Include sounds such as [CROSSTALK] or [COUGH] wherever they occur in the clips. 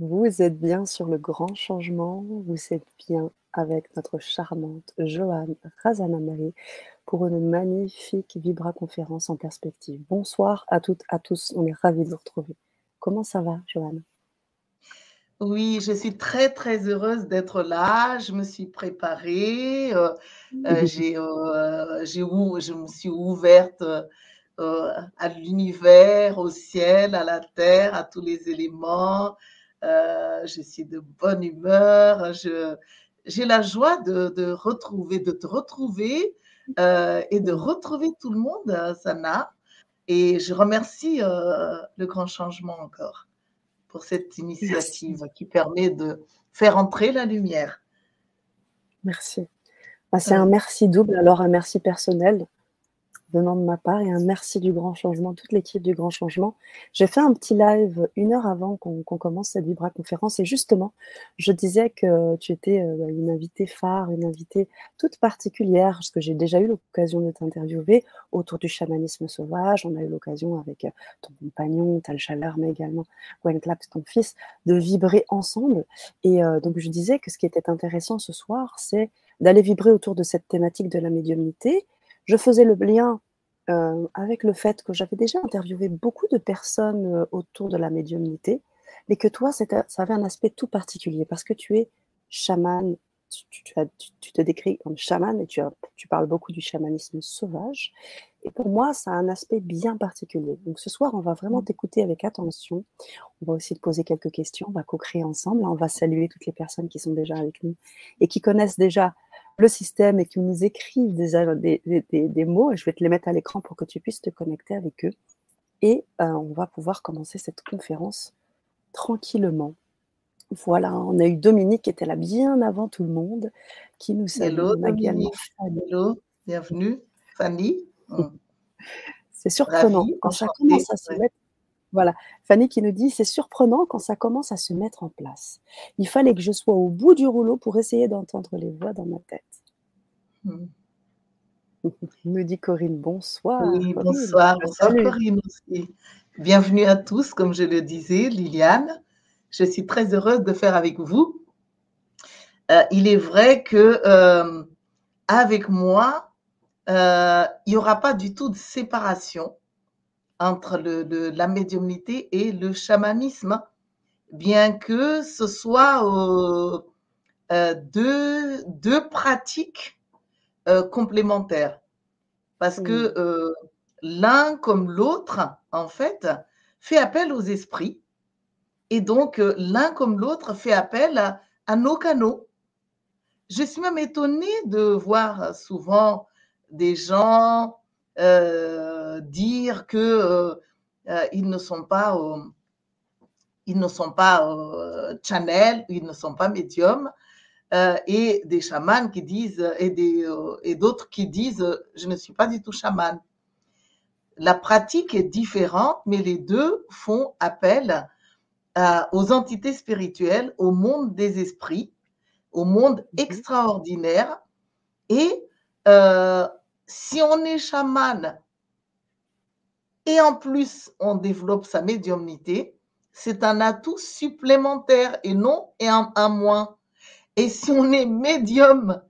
Vous êtes bien sur le grand changement, vous êtes bien avec notre charmante Joanne Razanamari pour une magnifique Vibra conférence en perspective. Bonsoir à toutes, à tous, on est ravis de vous retrouver. Comment ça va, Joanne? Oui, je suis très, très heureuse d'être là. Je me suis préparée. Euh, euh, [LAUGHS] j'ai, euh, je me suis ouverte à l'univers, au ciel, à la terre, à tous les éléments. Je suis de bonne humeur. Je, j'ai la joie de, de, retrouver, de te retrouver et de retrouver tout le monde, Sana. Et je remercie le grand changement encore pour cette initiative qui permet de faire entrer la lumière. Merci. Bah, c'est un merci double, alors un merci personnel venant de ma part et un merci du grand changement, toute l'équipe du grand changement. J'ai fait un petit live une heure avant qu'on commence cette Vibra conférence et justement, je disais que tu étais euh, une invitée phare, une invitée toute particulière, parce que j'ai déjà eu l'occasion de t'interviewer autour du chamanisme sauvage. On a eu l'occasion avec euh, ton compagnon, Tal Chaleur, mais également Gwen Claps, ton fils, de vibrer ensemble. Et euh, donc, je disais que ce qui était intéressant ce soir, c'est d'aller vibrer autour de cette thématique de la médiumnité je faisais le lien euh, avec le fait que j'avais déjà interviewé beaucoup de personnes euh, autour de la médiumnité, mais que toi, ça avait un aspect tout particulier parce que tu es chaman, tu, te décris comme chaman et tu, tu, parles beaucoup du chamanisme sauvage. Et pour moi, ça a un aspect bien particulier. Donc ce soir, on va vraiment mmh. t'écouter avec attention. On va aussi te poser quelques questions. On va co-créer ensemble. On va saluer toutes les personnes qui sont déjà avec nous et qui connaissent déjà le système et qui nous écrivent des, des, mots, je vais te les mettre à l'écran pour que tu puisses te connecter avec eux. Et euh, on va pouvoir commencer cette conférence tranquillement. Voilà, on a eu Dominique qui était là bien avant tout le monde, qui nous salue. Hello, Dominique. Hello, bienvenue, Fanny. C'est surprenant quand ça commence à se mettre voilà, Fanny qui nous dit c'est surprenant quand ça commence à se mettre en place. Il fallait que je sois au bout du rouleau pour essayer d'entendre les voix dans ma tête. Hmm. [LAUGHS] nous dit Corinne bonsoir. Oui, bonsoir, bonsoir Corinne aussi. Bienvenue à tous, comme je le disais, Liliane. Je suis très heureuse de faire avec vous. Euh, il est vrai que euh, avec moi, euh, il n'y aura pas du tout de séparation entre le, la médiumnité et le chamanisme, bien que ce soit euh, euh, deux, deux, pratiques euh, complémentaires. Parce que l'un comme l'autre, en fait, fait appel aux esprits. Et donc, l'un comme l'autre fait appel à, à, nos canaux. Je suis même étonnée de voir souvent des gens dire que euh, euh, ils ne sont pas ils ne sont pas channel, ils ne sont pas médiums, et des chamans qui disent, et, des, et d'autres qui disent, je ne suis pas du tout chaman. La pratique est différente, mais les deux font appel aux entités spirituelles, au monde des esprits, au monde mhm. extraordinaire, et si on est chaman et en plus on développe sa médiumnité, c'est un atout supplémentaire et non et un, moins. Et si on est médium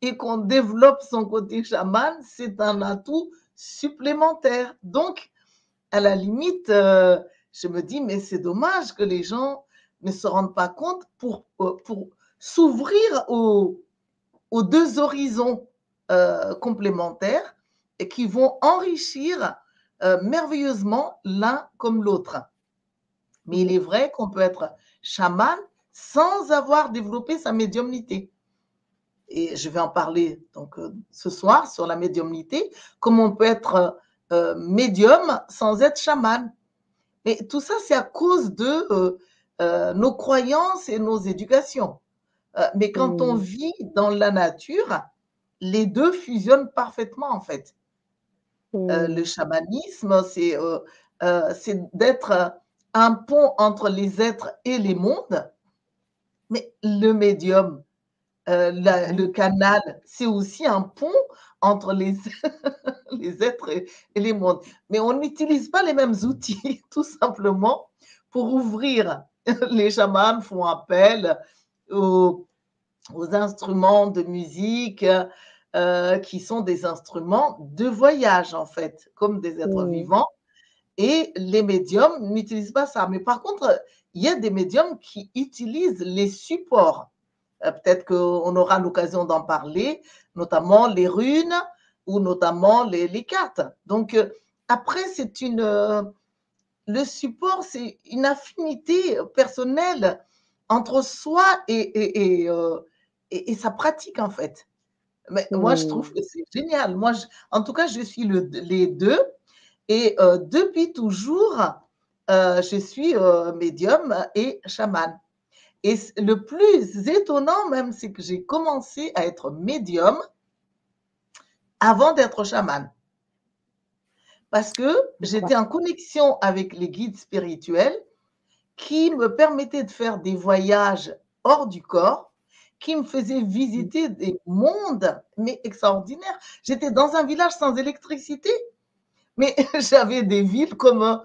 et qu'on développe son côté chaman, c'est un atout supplémentaire. Donc, à la limite, euh, je me dis, mais c'est dommage que les gens ne se rendent pas compte pour, euh, pour s'ouvrir aux, aux deux horizons euh, complémentaires et qui vont enrichir euh, merveilleusement l'un comme l'autre. Mais il est vrai qu'on peut être chaman sans avoir développé sa médiumnité. Et je vais en parler donc euh, ce soir sur la médiumnité, comment on peut être médium sans être chaman. Mais tout ça, c'est à cause de nos croyances et nos éducations. mais quand on mmh. vit dans la nature, les deux fusionnent parfaitement en fait. Euh, le chamanisme, euh, euh, c'est d'être un pont entre les êtres et les mondes, mais le médium, le canal, c'est aussi un pont entre les, [LAUGHS] les êtres et, les mondes. Mais on n'utilise pas les mêmes outils, [LAUGHS] tout simplement, pour ouvrir. [LAUGHS] Les chamans font appel aux, instruments de musique euh, qui sont des instruments de voyage, en fait, comme des êtres vivants. Et les médiums n'utilisent pas ça. Mais par contre, il y a des médiums qui utilisent les supports. Euh, peut-être qu'on aura l'occasion d'en parler, notamment les runes ou notamment les, les cartes. Donc, euh, après, c'est une le support, c'est une affinité personnelle entre soi et, et, euh, sa pratique, en fait. Mais moi, je trouve mmh. que c'est génial. Moi, en tout cas, je suis les deux. Et euh, depuis toujours, euh, je suis médium et chaman. Et le plus étonnant même, c'est que j'ai commencé à être médium avant d'être chaman parce que j'étais en connexion avec les guides spirituels qui me permettaient de faire des voyages hors du corps, qui me faisaient visiter des mondes, mais extraordinaires. J'étais dans un village sans électricité, mais [LAUGHS] j'avais des villes comme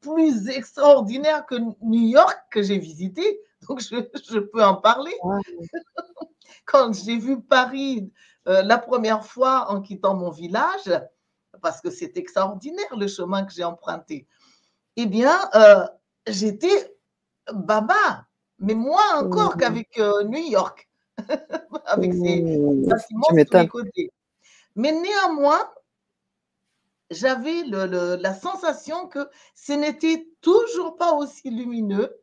plus extraordinaires que New York que j'ai visité, donc je, peux en parler. [LAUGHS] Quand j'ai vu Paris euh, la première fois en quittant mon village, parce que c'est extraordinaire le chemin que j'ai emprunté. Eh bien, euh, j'étais baba, mais moins encore mmh. qu'avec euh, New York, [LAUGHS] avec ses bâtiments sur les côtés. Mais néanmoins, j'avais la sensation que ce n'était toujours pas aussi lumineux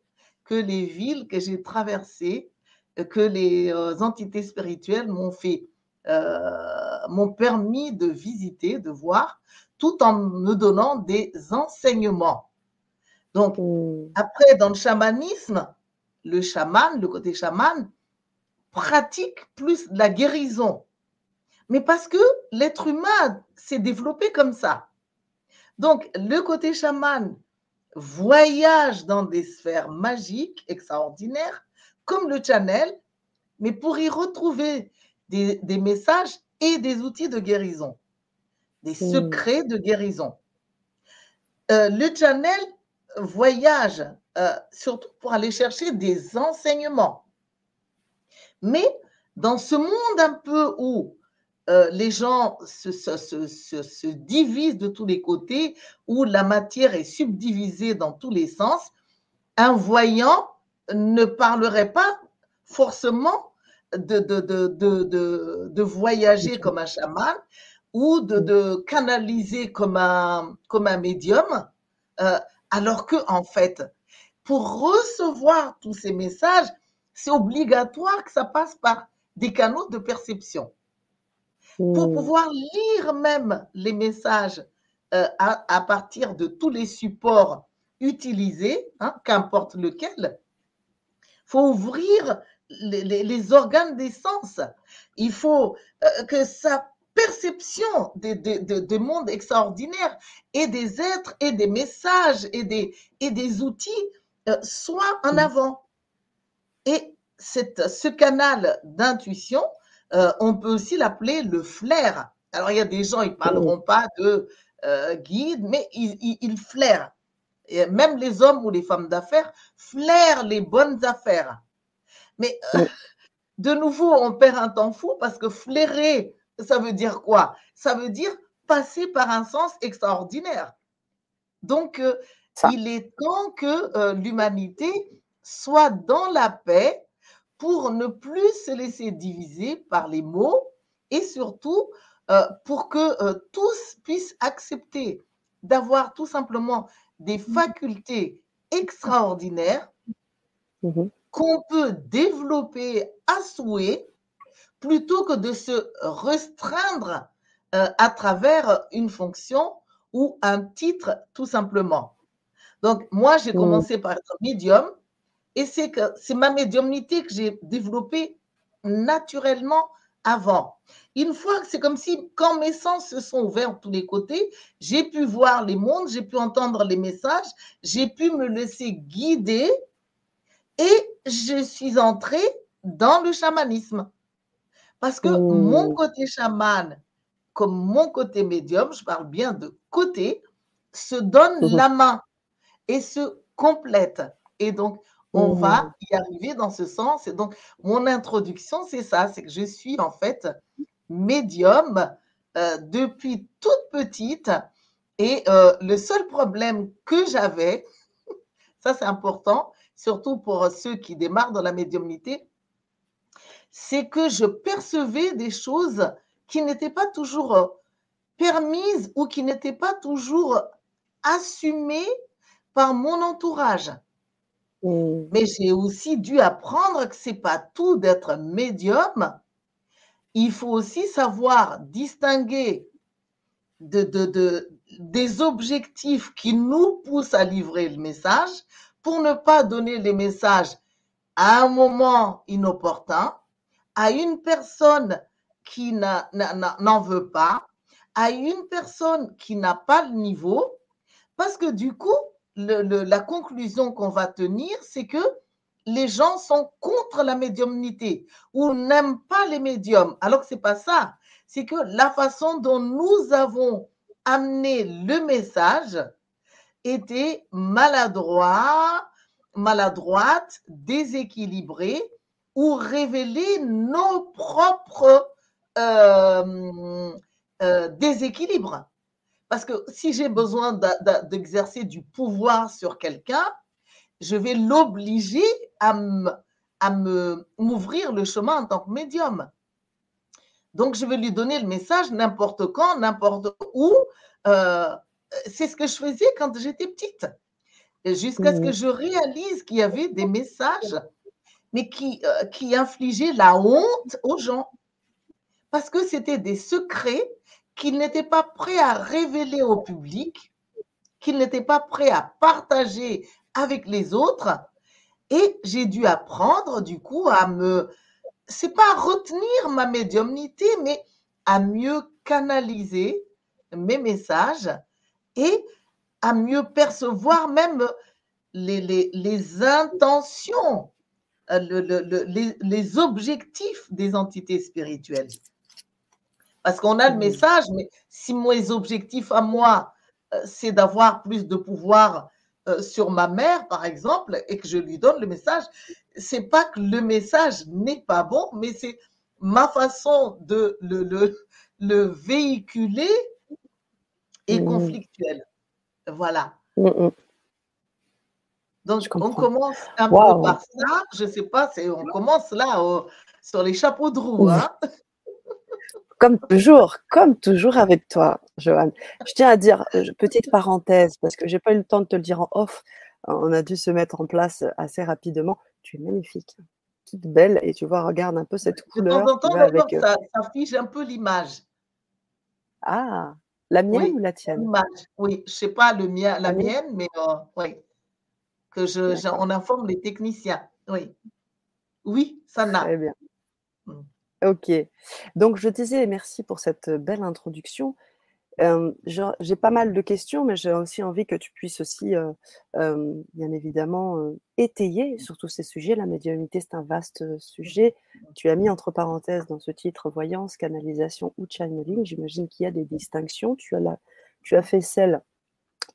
que les villes que j'ai traversées, que les euh, entités spirituelles m'ont fait euh, m'ont permis de visiter, de voir, tout en me donnant des enseignements. Donc, après, dans le chamanisme, le chaman, le côté chaman, pratique plus la guérison. Mais parce que l'être humain s'est développé comme ça. Donc, le côté chaman voyage dans des sphères magiques extraordinaires, comme le channel, mais pour y retrouver des, messages et des outils de guérison, des hmm. secrets de guérison. Euh, le channel voyage euh, surtout pour aller chercher des enseignements. Mais dans ce monde un peu où euh, les gens se, se, divisent de tous les côtés, où la matière est subdivisée dans tous les sens, un voyant ne parlerait pas forcément de, de, de, voyager comme un chaman ou de, canaliser comme un, comme un médium, euh, alors que en fait, pour recevoir tous ces messages, c'est obligatoire que ça passe par des canaux de perception. Pour mmh. pouvoir lire même les messages euh, à, partir de tous les supports utilisés, hein, qu'importe lequel, faut ouvrir les, organes des sens. Il faut euh, que sa perception des, des, mondes extraordinaires et des êtres et des messages et des, et des outils euh, soit en mm. avant. Et cette, ce canal d'intuition, euh, on peut aussi l'appeler le flair. Alors, il y a des gens, ils ne parleront pas de guide, mais ils, ils, flairent. Et même les hommes ou les femmes d'affaires flairent les bonnes affaires. Mais euh, de nouveau, on perd un temps fou parce que flairer, ça veut dire quoi? Ça veut dire passer par un sens extraordinaire. Donc, euh, il est temps que euh, l'humanité soit dans la paix pour ne plus se laisser diviser par les mots et surtout pour que tous puissent accepter d'avoir tout simplement des mmh. facultés extraordinaires mmh qu'on peut développer à souhait plutôt que de se restreindre euh, à travers une fonction ou un titre tout simplement. Donc moi, j'ai mmh. commencé par être médium et c'est que c'est ma médiumnité que j'ai développée naturellement avant. Une fois, c'est comme si quand mes sens se sont ouverts de tous les côtés, j'ai pu voir les mondes, j'ai pu entendre les messages, j'ai pu me laisser guider et je suis entrée dans le chamanisme. Parce que mon côté chaman, comme mon côté médium, je parle bien de côté, se donne mhm. la main et se complète. Et donc, On va y arriver dans ce sens. Et donc, mon introduction, c'est ça, c'est que je suis en fait médium euh, depuis toute petite. Et euh, le seul problème que j'avais, [LAUGHS] ça c'est important, surtout pour ceux qui démarrent dans la médiumnité, c'est que je percevais des choses qui n'étaient pas toujours euh, permises ou qui n'étaient pas toujours assumées par mon entourage. Mm. Mais j'ai aussi dû apprendre que c'est pas tout d'être médium. Il faut aussi savoir distinguer de, de, des objectifs qui nous poussent à livrer le message pour ne pas donner les messages à un moment inopportun, à une personne qui n'en veut pas, à une personne qui n'a pas le niveau, parce que du coup, la conclusion qu'on va tenir, c'est que les gens sont contre la médiumnité ou n'aiment pas les médiums, alors que ce n'est pas ça. C'est que la façon dont nous avons amené le message était maladroit, maladroite, déséquilibrée ou révélait nos propres euh, euh, déséquilibres. Parce que si j'ai besoin d'exercer du pouvoir sur quelqu'un, je vais l'obliger à, m'ouvrir le chemin en tant que médium. Donc, je vais lui donner le message n'importe quand, n'importe où. Euh, c'est ce que je faisais quand j'étais petite. Jusqu'à ce que je réalise qu'il y avait des messages, mais qui, euh, qui infligeaient la honte aux gens. Parce que c'était des secrets qu'il n'était pas prêt à révéler au public, qu'il n'était pas prêt à partager avec les autres. Et j'ai dû apprendre, du coup, à me, c'est pas retenir ma médiumnité, mais à mieux canaliser mes messages et à mieux percevoir même les, intentions, euh, les objectifs des entités spirituelles. Parce qu'on a le mm. message, mais si mes objectifs à moi, euh, c'est d'avoir plus de pouvoir euh, sur ma mère, par exemple, et que je lui donne le message, c'est pas que le message n'est pas bon, mais c'est ma façon de le, le, le véhiculer est mm. conflictuelle. Voilà. Mm, Donc, on commence un peu par ça. Je ne sais pas, on commence là sur les chapeaux de roue. Hein comme toujours, comme toujours avec toi, Johan. Je tiens à dire, euh, petite parenthèse, parce que j'ai pas eu le temps de te le dire en off, on a dû se mettre en place assez rapidement. Tu es magnifique, toute belle, et tu vois, regarde un peu cette couleur. De temps en temps, avec, euh, ça, fiche un peu l'image. Ah, la mienne ou la tienne? Oui, je sais pas le mien, la, mienne, mais euh, oui. Que je, on informe les techniciens. Oui. Oui, ça n'a. Très bien. Mmh. Ok. Donc, je disais merci pour cette belle introduction. j'ai pas mal de questions, mais j'ai aussi envie que tu puisses aussi, bien évidemment, étayer sur tous ces sujets. La médiumnité, c'est un vaste sujet. Tu as mis entre parenthèses dans ce titre voyance, canalisation ou channeling. J'imagine qu'il y a des distinctions. Tu as, tu as fait celle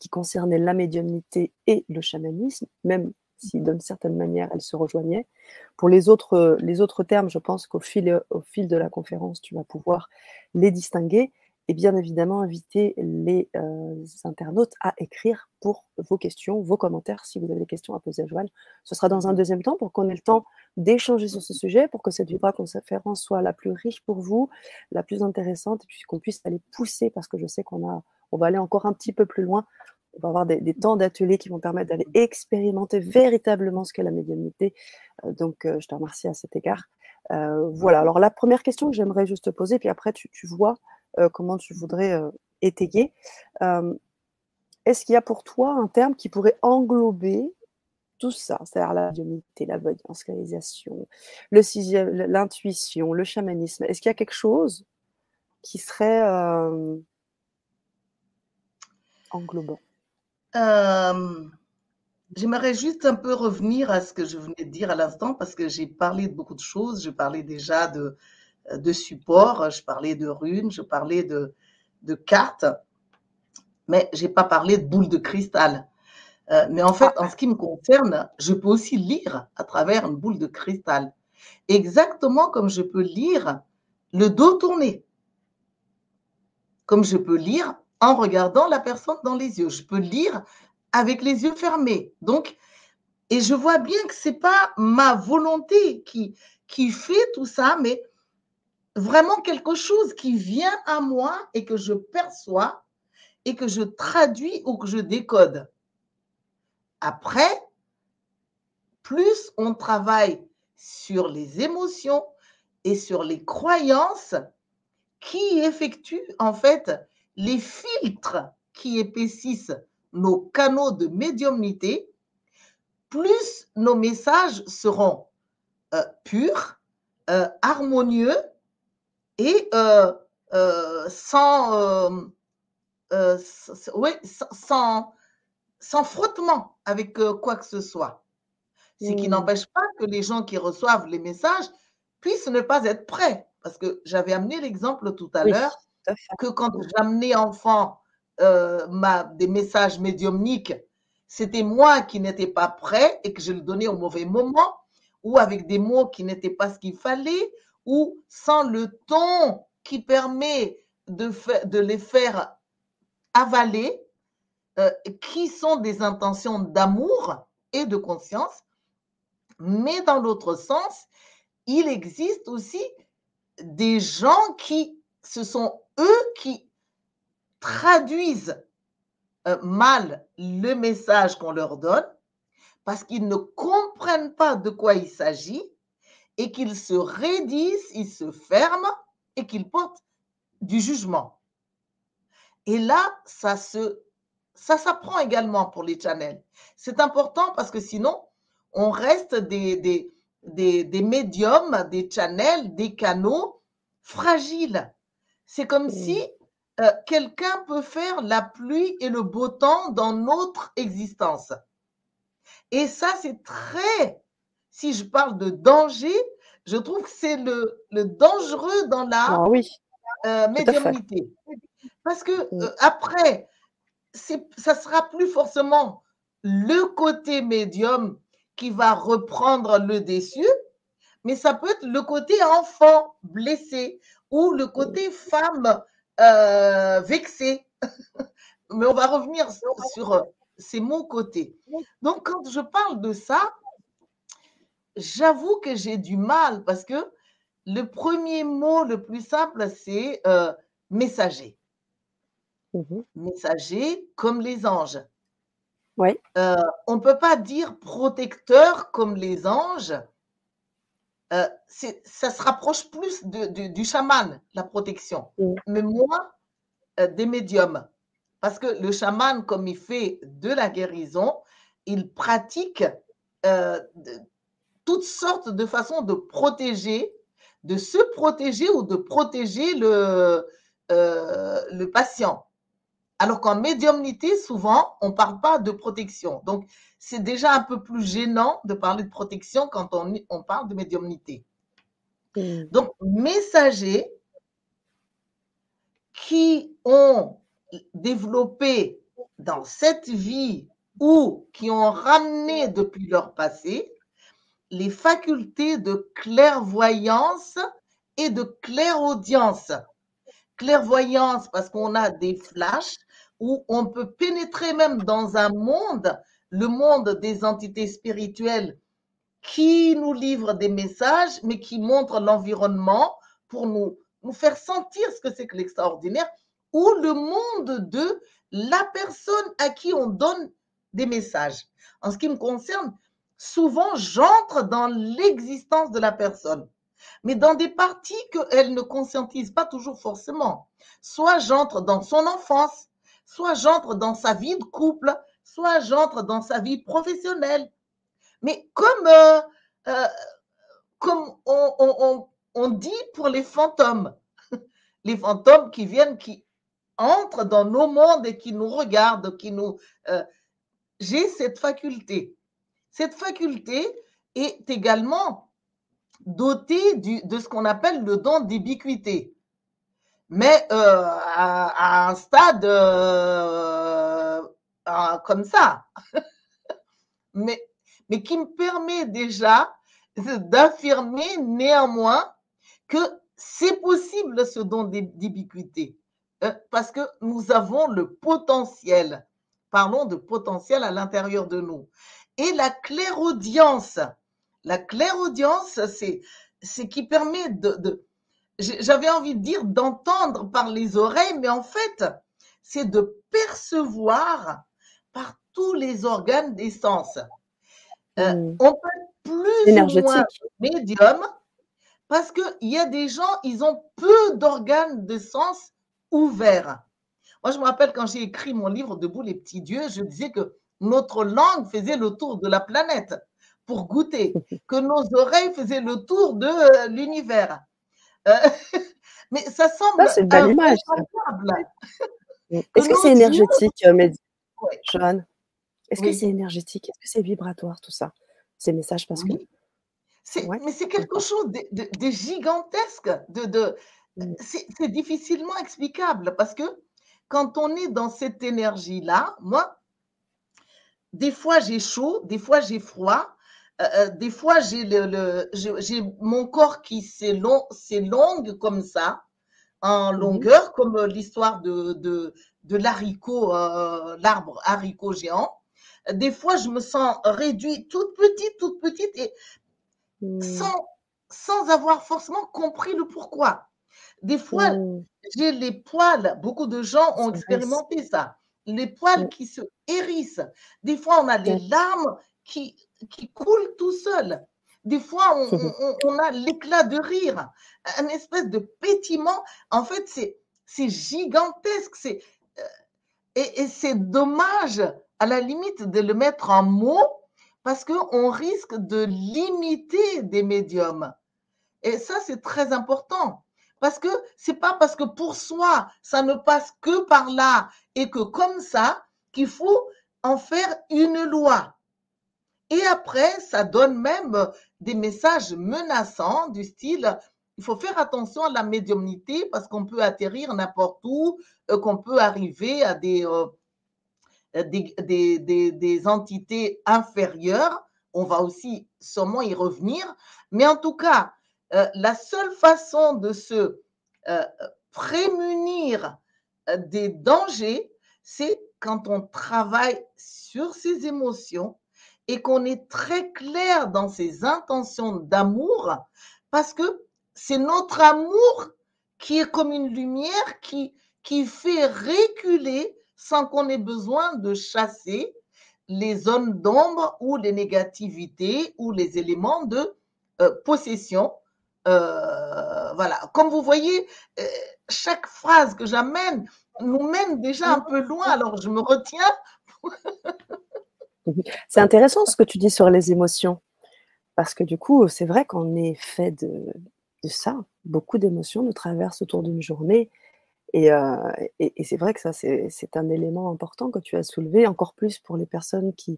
qui concernait la médiumnité et le chamanisme, même si d'une certaine manière elles se rejoignaient. Pour les autres, les autres termes, je pense qu'au fil, au fil de la conférence, tu vas pouvoir les distinguer et bien évidemment inviter les euh, internautes à écrire pour vos questions, vos commentaires, si vous avez des questions à poser à Joanne. Ce sera dans un deuxième temps pour qu'on ait le temps d'échanger sur ce sujet, pour que cette Vibra conférence soit la plus riche pour vous, la plus intéressante, et puis qu'on puisse aller pousser, parce que je sais qu'on a, on va aller encore un petit peu plus loin on va avoir des, temps d'ateliers qui vont permettre d'aller expérimenter véritablement ce qu'est la médiumnité. Euh, donc, euh, je te remercie à cet égard. Euh, voilà, alors la première question que j'aimerais juste poser, puis après tu, vois comment tu voudrais étayer. Est-ce qu'il y a pour toi un terme qui pourrait englober tout ça, c'est-à-dire la médiumnité, la voyance, réalisation, l'intuition, le chamanisme Est-ce qu'il y a quelque chose qui serait englobant? Euh, j'aimerais juste un peu revenir à ce que je venais de dire à l'instant parce que j'ai parlé de beaucoup de choses. Je parlais déjà de, de support, je parlais de runes, je parlais de, de cartes, mais j'ai pas parlé de boules de cristal. Euh, mais en fait, en ce qui me concerne, je peux aussi lire à travers une boule de cristal. Exactement comme je peux lire le dos tourné. Comme je peux lire en regardant la personne dans les yeux. Je peux lire avec les yeux fermés. Donc, et je vois bien que ce n'est pas ma volonté qui, qui fait tout ça, mais vraiment quelque chose qui vient à moi et que je perçois et que je traduis ou que je décode. Après, plus on travaille sur les émotions et sur les croyances qui effectuent en fait les filtres qui épaississent nos canaux de médiumnité, plus nos messages seront euh, purs, euh, harmonieux et euh, sans, oui, sans, sans frottement avec euh, quoi que ce soit. Ce qui mmh. n'empêche pas que les gens qui reçoivent les messages puissent ne pas être prêts. Parce que j'avais amené l'exemple tout à l'heure que quand j'amenais enfant euh, ma, des messages médiumniques, c'était moi qui n'étais pas prêt et que je le donnais au mauvais moment, ou avec des mots qui n'étaient pas ce qu'il fallait, ou sans le ton qui permet de, de les faire avaler euh, qui sont des intentions d'amour et de conscience, mais dans l'autre sens, il existe aussi des gens qui, ce sont eux qui traduisent euh, mal le message qu'on leur donne parce qu'ils ne comprennent pas de quoi il s'agit et qu'ils se raidissent, ils se ferment et qu'ils portent du jugement. Et là, ça se ça s'apprend également pour les channels. C'est important parce que sinon, on reste des, des, des, médiums, des channels, des canaux fragiles. C'est comme si euh, quelqu'un peut faire la pluie et le beau temps dans notre existence. Et ça, c'est très, si je parle de danger, je trouve que c'est le, le, dangereux dans la ah oui, euh, médiumnité. Parce que euh, après, ça sera plus forcément le côté médium qui va reprendre le déçu, mais ça peut être le côté enfant blessé ou le côté femme euh, vexée. [LAUGHS] mais on va revenir sur, c'est mon côté. Donc quand je parle de ça, j'avoue que j'ai du mal parce que le premier mot le plus simple, c'est euh, messager. Mmh messager comme les anges. Oui. Euh, on ne peut pas dire protecteur comme les anges. Euh, ça se rapproche plus du chaman, la protection. Mmh. Mais moi, euh, des médiums. Parce que le chaman, comme il fait de la guérison, il pratique toutes sortes de façons de protéger, de se protéger ou de protéger le, le patient. Alors qu'en médiumnité, souvent, on ne parle pas de protection. Donc, c'est déjà un peu plus gênant de parler de protection quand on, on parle de médiumnité. Mmh. Donc, messagers qui ont développé dans cette vie ou qui ont ramené depuis leur passé les facultés de clairvoyance et de clairaudience. Clairvoyance parce qu'on a des flashs, où on peut pénétrer même dans un monde, le monde des entités spirituelles qui nous livrent des messages, mais qui montrent l'environnement pour nous, nous faire sentir ce que c'est que l'extraordinaire, ou le monde de la personne à qui on donne des messages. En ce qui me concerne, souvent j'entre dans l'existence de la personne, mais dans des parties qu'elle ne conscientise pas toujours forcément. Soit j'entre dans son enfance, soit j'entre dans sa vie de couple, soit j'entre dans sa vie professionnelle. Mais comme, euh, euh, on, dit pour les fantômes, [LAUGHS] les fantômes qui viennent, qui entrent dans nos mondes et qui nous regardent, qui nous... Euh, j'ai cette faculté. Cette faculté est également dotée de ce qu'on appelle le don d'ubiquité mais euh, à, un stade euh, comme ça. [LAUGHS] mais, mais qui me permet déjà d'affirmer néanmoins que c'est possible ce don d'ubiquité, euh, parce que nous avons le potentiel. Parlons de potentiel à l'intérieur de nous. Et la clairaudience, la clairaudience, c'est ce qui permet de, j'avais envie de dire d'entendre par les oreilles, mais en fait, c'est de percevoir par tous les organes des sens. Euh, hmm. On peut plus ou moins médium parce qu'il y a des gens, ils ont peu d'organes de sens ouverts. Moi, je me rappelle quand j'ai écrit mon livre Debout les petits dieux, je disais que notre langue faisait le tour de la planète pour goûter, [LAUGHS] que nos oreilles faisaient le tour de euh, l'univers. Euh, [LAUGHS] mais ça semble. c'est une belle image. Est-ce que c'est énergétique, euh, Mehdi Joanne Est-ce que c'est énergétique? Est-ce que c'est vibratoire, tout ça? Ces messages parce que. Mais c'est quelque chose de, gigantesque. De, de mm. c'est difficilement explicable parce que quand on est dans cette énergie-là, moi, des fois j'ai chaud, des fois j'ai froid, euh, euh, des fois j'ai le, j'ai mon corps qui s'élonge comme ça, en mhm. longueur, comme l'histoire de, de, de l'haricot, euh, l'arbre haricot géant. Des fois, je me sens réduite, toute petite, toute petite, et hmm. sans, sans avoir forcément compris le pourquoi. Des fois, hmm. j'ai les poils, beaucoup de gens ont expérimenté ça, les poils qui se hérissent. Des fois, on a des larmes qui, qui coulent tout seuls. Des fois, on, a l'éclat de rire, un espèce de pétillement. En fait, c'est gigantesque. C'est euh, et, c'est dommage, à la limite, de le mettre en mots parce qu'on risque de limiter des médiums. Et ça, c'est très important. Parce que c'est pas parce que pour soi, ça ne passe que par là et que comme ça qu'il faut en faire une loi. Et après, ça donne même des messages menaçants du style il faut faire attention à la médiumnité parce qu'on peut atterrir n'importe où, euh, qu'on peut arriver à euh, des, des, entités inférieures. On va aussi sûrement y revenir. Mais en tout cas, euh, la seule façon de se prémunir des dangers, c'est quand on travaille sur ses émotions et qu'on est très clair dans ses intentions d'amour, parce que c'est notre amour qui est comme une lumière qui, qui fait reculer sans qu'on ait besoin de chasser les zones d'ombre ou les négativités ou les éléments de euh, possession. Euh, voilà, comme vous voyez, euh, chaque phrase que j'amène nous mène déjà un peu loin, alors je me retiens. [LAUGHS] C'est intéressant ce que tu dis sur les émotions, parce que du coup, c'est vrai qu'on est fait de, ça. Beaucoup d'émotions nous traversent autour d'une journée. Euh, et, c'est vrai que ça, c'est un élément important que tu as soulevé, encore plus pour les personnes qui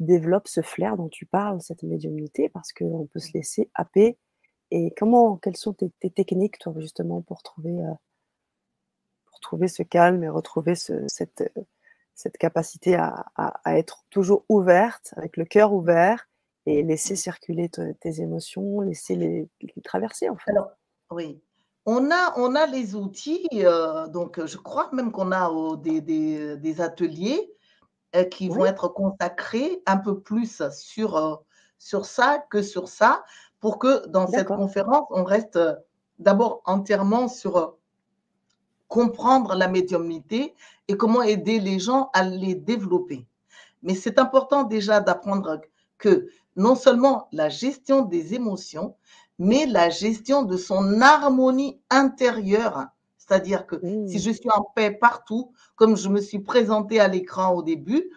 développent ce flair dont tu parles, cette médiumnité, parce qu'on peut se laisser happer. Et comment, quelles sont tes, techniques, toi, justement, pour trouver, euh, pour trouver ce calme et retrouver cette, cette capacité à, être toujours ouverte, avec le cœur ouvert, et laisser circuler tes émotions, laisser les, traverser en fait. Alors, oui. On a, on a les outils, euh, donc je crois même qu'on a des, des, ateliers euh, qui vont être consacrés un peu plus sur, euh, sur ça que sur ça, pour que dans cette conférence, on reste d'abord entièrement sur comprendre la médiumnité et comment aider les gens à les développer. Mais c'est important déjà d'apprendre que non seulement la gestion des émotions, mais la gestion de son harmonie intérieure. C'est-à-dire que mmh. si je suis en paix partout, comme je me suis présentée à l'écran au début,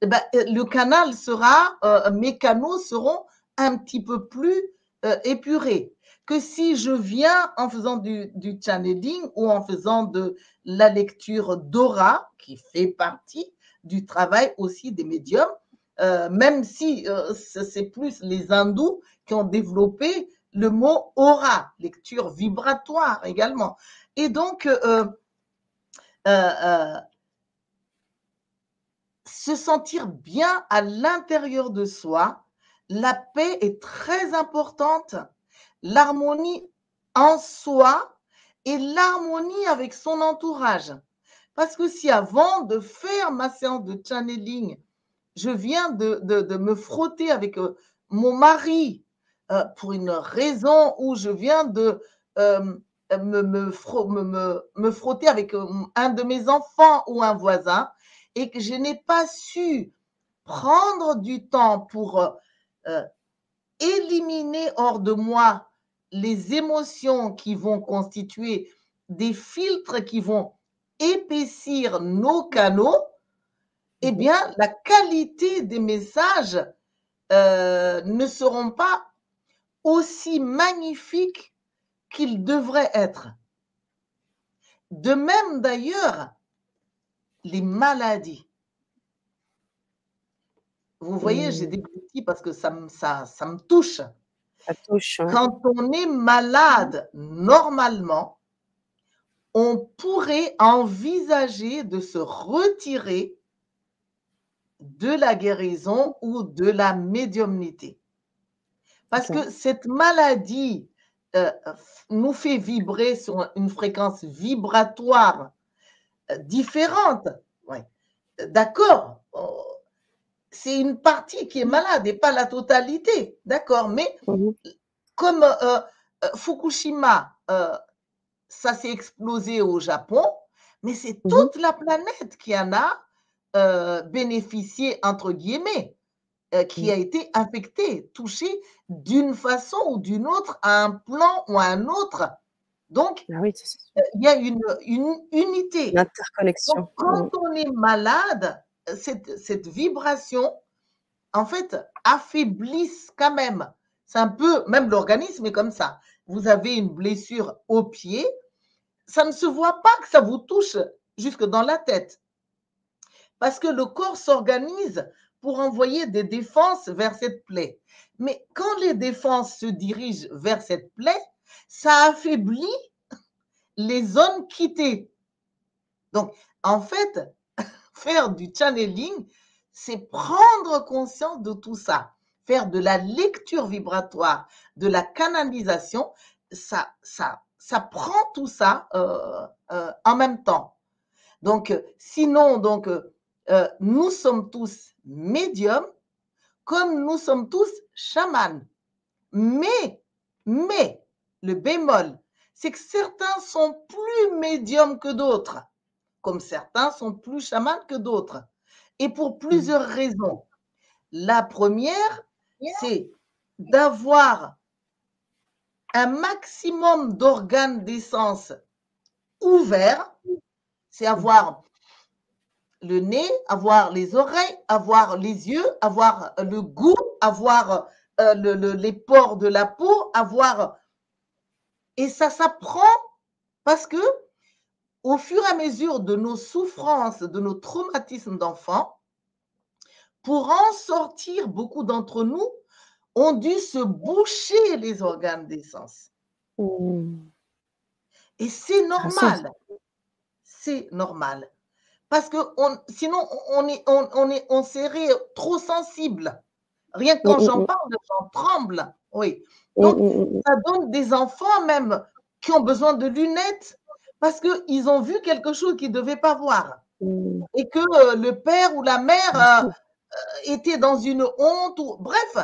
eh ben, le canal sera, euh, mes canaux seront un petit peu plus euh, épurés que si je viens en faisant du, channeling ou en faisant de la lecture d'aura, qui fait partie du travail aussi des médiums, euh, même si euh, c'est plus les hindous qui ont développé le mot aura, lecture vibratoire également. Et donc, euh, se sentir bien à l'intérieur de soi. La paix est très importante. L'harmonie en soi et l'harmonie avec son entourage. Parce que si avant de faire ma séance de channeling, je viens de, me frotter avec euh, mon mari euh, pour une raison où je viens de euh, me, me, frotter avec un de mes enfants ou un voisin et que je n'ai pas su prendre du temps pour éliminer hors de moi les émotions qui vont constituer des filtres qui vont épaissir nos canaux, eh mhm. bien, la qualité des messages euh, ne seront pas aussi magnifiques qu'ils devraient être. De même d'ailleurs, les maladies. Vous voyez, j'ai mmh. des petits parce que ça, ça, ça me touche. Quand on est malade, normalement, on pourrait envisager de se retirer de la guérison ou de la médiumnité. Parce que cette maladie euh, nous fait vibrer sur une fréquence vibratoire euh, différente. Ouais. D'accord, c'est une partie qui est malade et pas la totalité. D'accord, mais comme euh, Fukushima, ça s'est explosé au Japon, mais c'est mhm. toute la planète qui en a euh, bénéficié, entre guillemets, euh, qui mmh. a été infectée, touchée d'une façon ou d'une autre à un plan ou à un autre. Donc, ah euh, il y a une, une unité. L'interconnexion. quand on est malade, cette, vibration, en fait, affaiblisse quand même. C'est un peu, même l'organisme est comme ça. Vous avez une blessure au pied, ça ne se voit pas que ça vous touche jusque dans la tête. Parce que le corps s'organise pour envoyer des défenses vers cette plaie. Mais quand les défenses se dirigent vers cette plaie, ça affaiblit les zones quittées. Donc, en fait, faire du channeling, c'est prendre conscience de tout ça. Faire de la lecture vibratoire, de la canalisation, ça, ça, ça prend tout ça euh, euh, en même temps. Donc, sinon, donc, euh, nous sommes tous médiums, comme nous sommes tous chamans. Mais, mais, le bémol, c'est que certains sont plus médiums que d'autres, comme certains sont plus chamans que d'autres. Et pour plusieurs raisons. La première, c'est d'avoir un maximum d'organes d'essence ouverts, c'est avoir le nez, avoir les oreilles, avoir les yeux, avoir le goût, avoir euh, les pores de la peau, avoir... Et ça s'apprend parce que au fur et à mesure de nos souffrances, de nos traumatismes d'enfants, pour en sortir, beaucoup d'entre nous ont dû se boucher les organes d'essence. Mmh. Et c'est normal. C'est normal. Parce que sinon, on, est, on, est, on serait trop sensible. Rien que quand mmh, mmh, j'en parle, j'en tremble. Oui. Donc, ça donne des enfants même qui ont besoin de lunettes parce qu'ils ont vu quelque chose qu'ils ne devaient pas voir. Et que euh, le père ou la mère euh, euh, était dans une honte. Ou... Bref,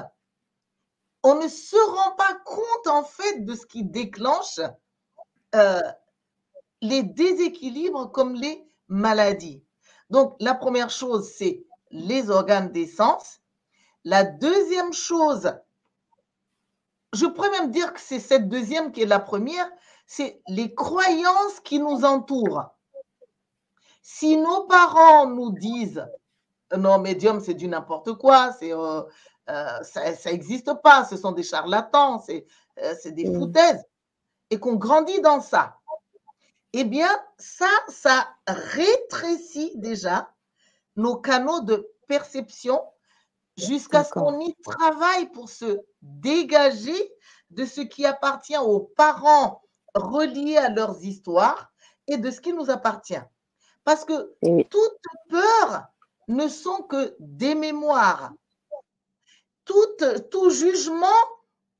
on ne se rend pas compte en fait de ce qui déclenche euh, les déséquilibres comme les maladies. Donc, la première chose, c'est les organes d'essence. La deuxième chose, je pourrais même dire que c'est cette deuxième qui est la première, c'est les croyances qui nous entourent. Si nos parents nous disent non, médium, c'est du n'importe quoi, c'est euh, euh, ça n'existe pas, ce sont des charlatans, c'est euh, des mm. foutaises, et qu'on grandit dans ça, eh bien, ça, ça rétrécit déjà nos canaux de perception jusqu'à ce qu'on y travaille pour se dégager de ce qui appartient aux parents reliés à leurs histoires et de ce qui nous appartient. Parce que toute peur ne sont que des mémoires. Tout, tout jugement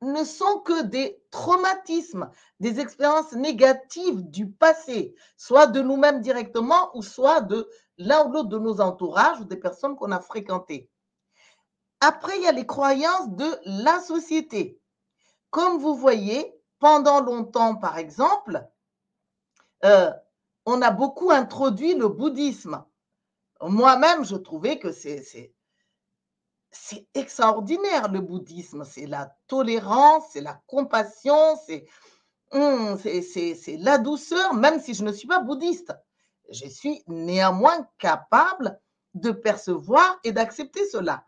ne sont que des traumatismes, des expériences négatives du passé, soit de nous-mêmes directement ou soit de l'un ou l'autre de nos entourages ou des personnes qu'on a fréquentées. Après, il y a les croyances de la société. Comme vous voyez, pendant longtemps, par exemple, euh, on a beaucoup introduit le bouddhisme. Moi-même, je trouvais que c'est extraordinaire le bouddhisme. C'est la tolérance, c'est la compassion, hum, c'est la douceur, même si je ne suis pas bouddhiste. Je suis néanmoins capable de percevoir et d'accepter cela.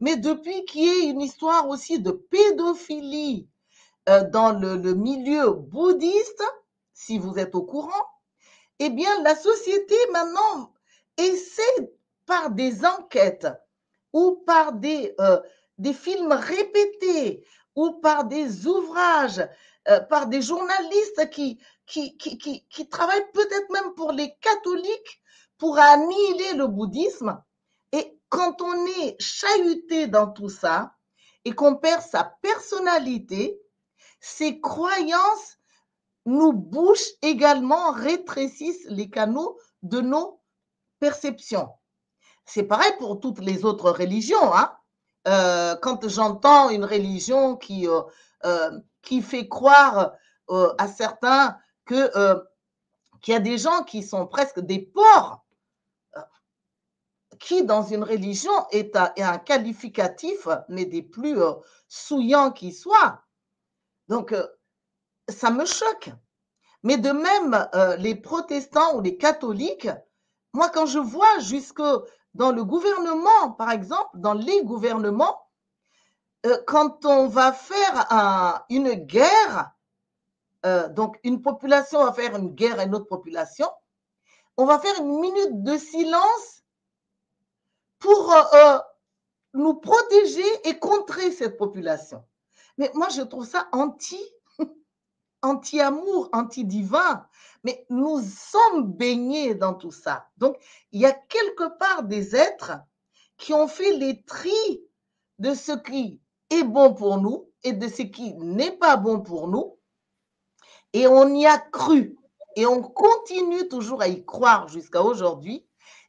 Mais depuis qu'il y ait une histoire aussi de pédophilie dans le, le milieu bouddhiste, si vous êtes au courant, eh bien, la société maintenant essaie par des enquêtes ou par des, euh, des films répétés ou par des ouvrages, euh, par des journalistes qui, qui, qui, qui, qui travaillent peut-être même pour les catholiques pour annihiler le bouddhisme. Et quand on est chahuté dans tout ça et qu'on perd sa personnalité, ses croyances nous bouchent également, rétrécissent les canaux de nos perceptions. C'est pareil pour toutes les autres religions. Hein. Euh, quand j'entends une religion qui, euh, euh, qui fait croire à certains qu'il y a des gens qui sont presque des porcs, qui dans une religion est un, est un qualificatif, mais des plus souillants qui soient. Donc, ça me choque. Mais de même, les protestants ou les catholiques, moi, quand je vois jusque dans le gouvernement, par exemple, dans les gouvernements, euh, quand on va faire une guerre, euh, donc une population va faire une guerre à une autre population, on va faire une minute de silence pour euh, nous protéger et contrer cette population. Mais moi, je trouve ça anti [LAUGHS] anti-amour, anti-divin, mais nous sommes baignés dans tout ça. Donc, il y a quelque part des êtres qui ont fait les tris de ce qui est bon pour nous et de ce qui n'est pas bon pour nous. Et on y a cru. Et on continue toujours à y croire jusqu'à aujourd'hui.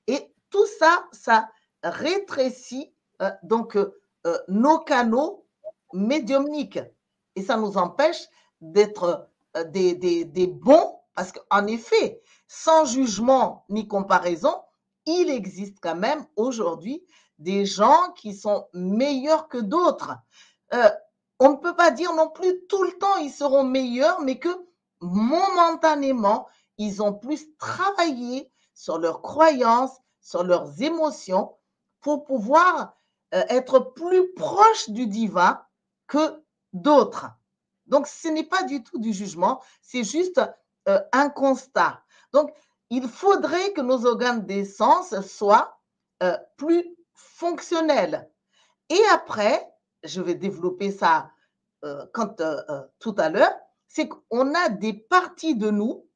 Et tout ça, ça rétrécit euh, donc euh, euh, nos canaux médiumniques. Et ça nous empêche d'être euh, des, des, bons, parce qu'en effet, sans jugement ni comparaison, il existe quand même aujourd'hui des gens qui sont meilleurs que d'autres. Euh, on ne peut pas dire non plus tout le temps ils seront meilleurs, mais que momentanément, ils ont plus travaillé sur leurs croyances, sur leurs émotions, pour pouvoir euh, être plus proches du divin que d'autres. Donc, ce n'est pas du tout du jugement, c'est juste euh, un constat. Donc, il faudrait que nos organes d'essence soient euh, plus fonctionnels. Et après, je vais développer ça euh, quand, tout à l'heure, c'est qu'on a des parties de nous.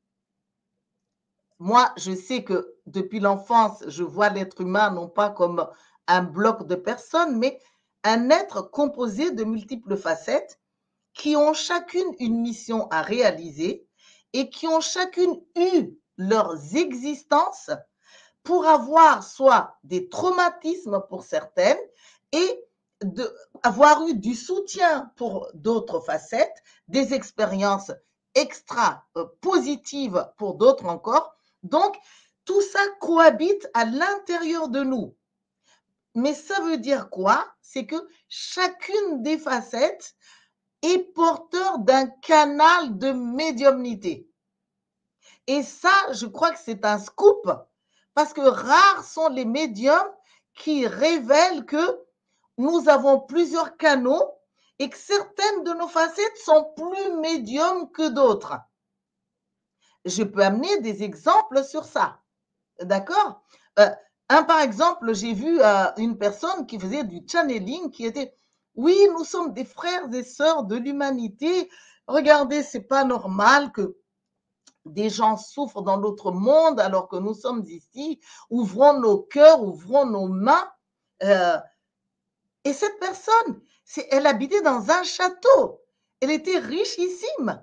Moi, je sais que depuis l'enfance, je vois l'être humain non pas comme un bloc de personnes, mais un être composé de multiples facettes qui ont chacune une mission à réaliser et qui ont chacune eu leurs existences pour avoir soit des traumatismes pour certaines et avoir eu du soutien pour d'autres facettes, des expériences extra euh, positives pour d'autres encore. Donc, tout ça cohabite à l'intérieur de nous. Mais ça veut dire quoi? C'est que chacune des facettes est porteur d'un canal de médiumnité. Et ça, je crois que c'est un scoop, parce que rares sont les médiums qui révèlent que nous avons plusieurs canaux et que certaines de nos facettes sont plus médiums que d'autres. Je peux amener des exemples sur ça. D'accord? Euh, Un par exemple, j'ai vu euh, une personne qui faisait du channeling qui était oui, nous sommes des frères et sœurs de l'humanité. Regardez, c'est pas normal que des gens souffrent dans l'autre monde alors que nous sommes ici. Ouvrons nos cœurs, ouvrons nos mains. Euh, et cette personne, elle habitait dans un château. Elle était richissime.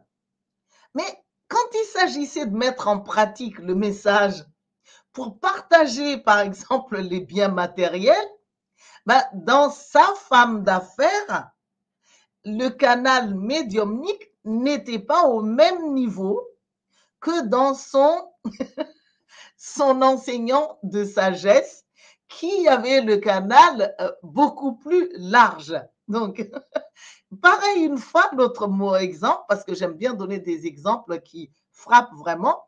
Mais quand il s'agissait de mettre en pratique le message pour partager, par exemple, les biens matériels, ben, dans sa femme d'affaires, le canal médiumnique n'était pas au même niveau que dans son, [LAUGHS] son enseignant de sagesse qui avait le canal euh, beaucoup plus large. Donc, [LAUGHS] pareil une fois, l'autre mot exemple, parce que j'aime bien donner des exemples qui frappent vraiment,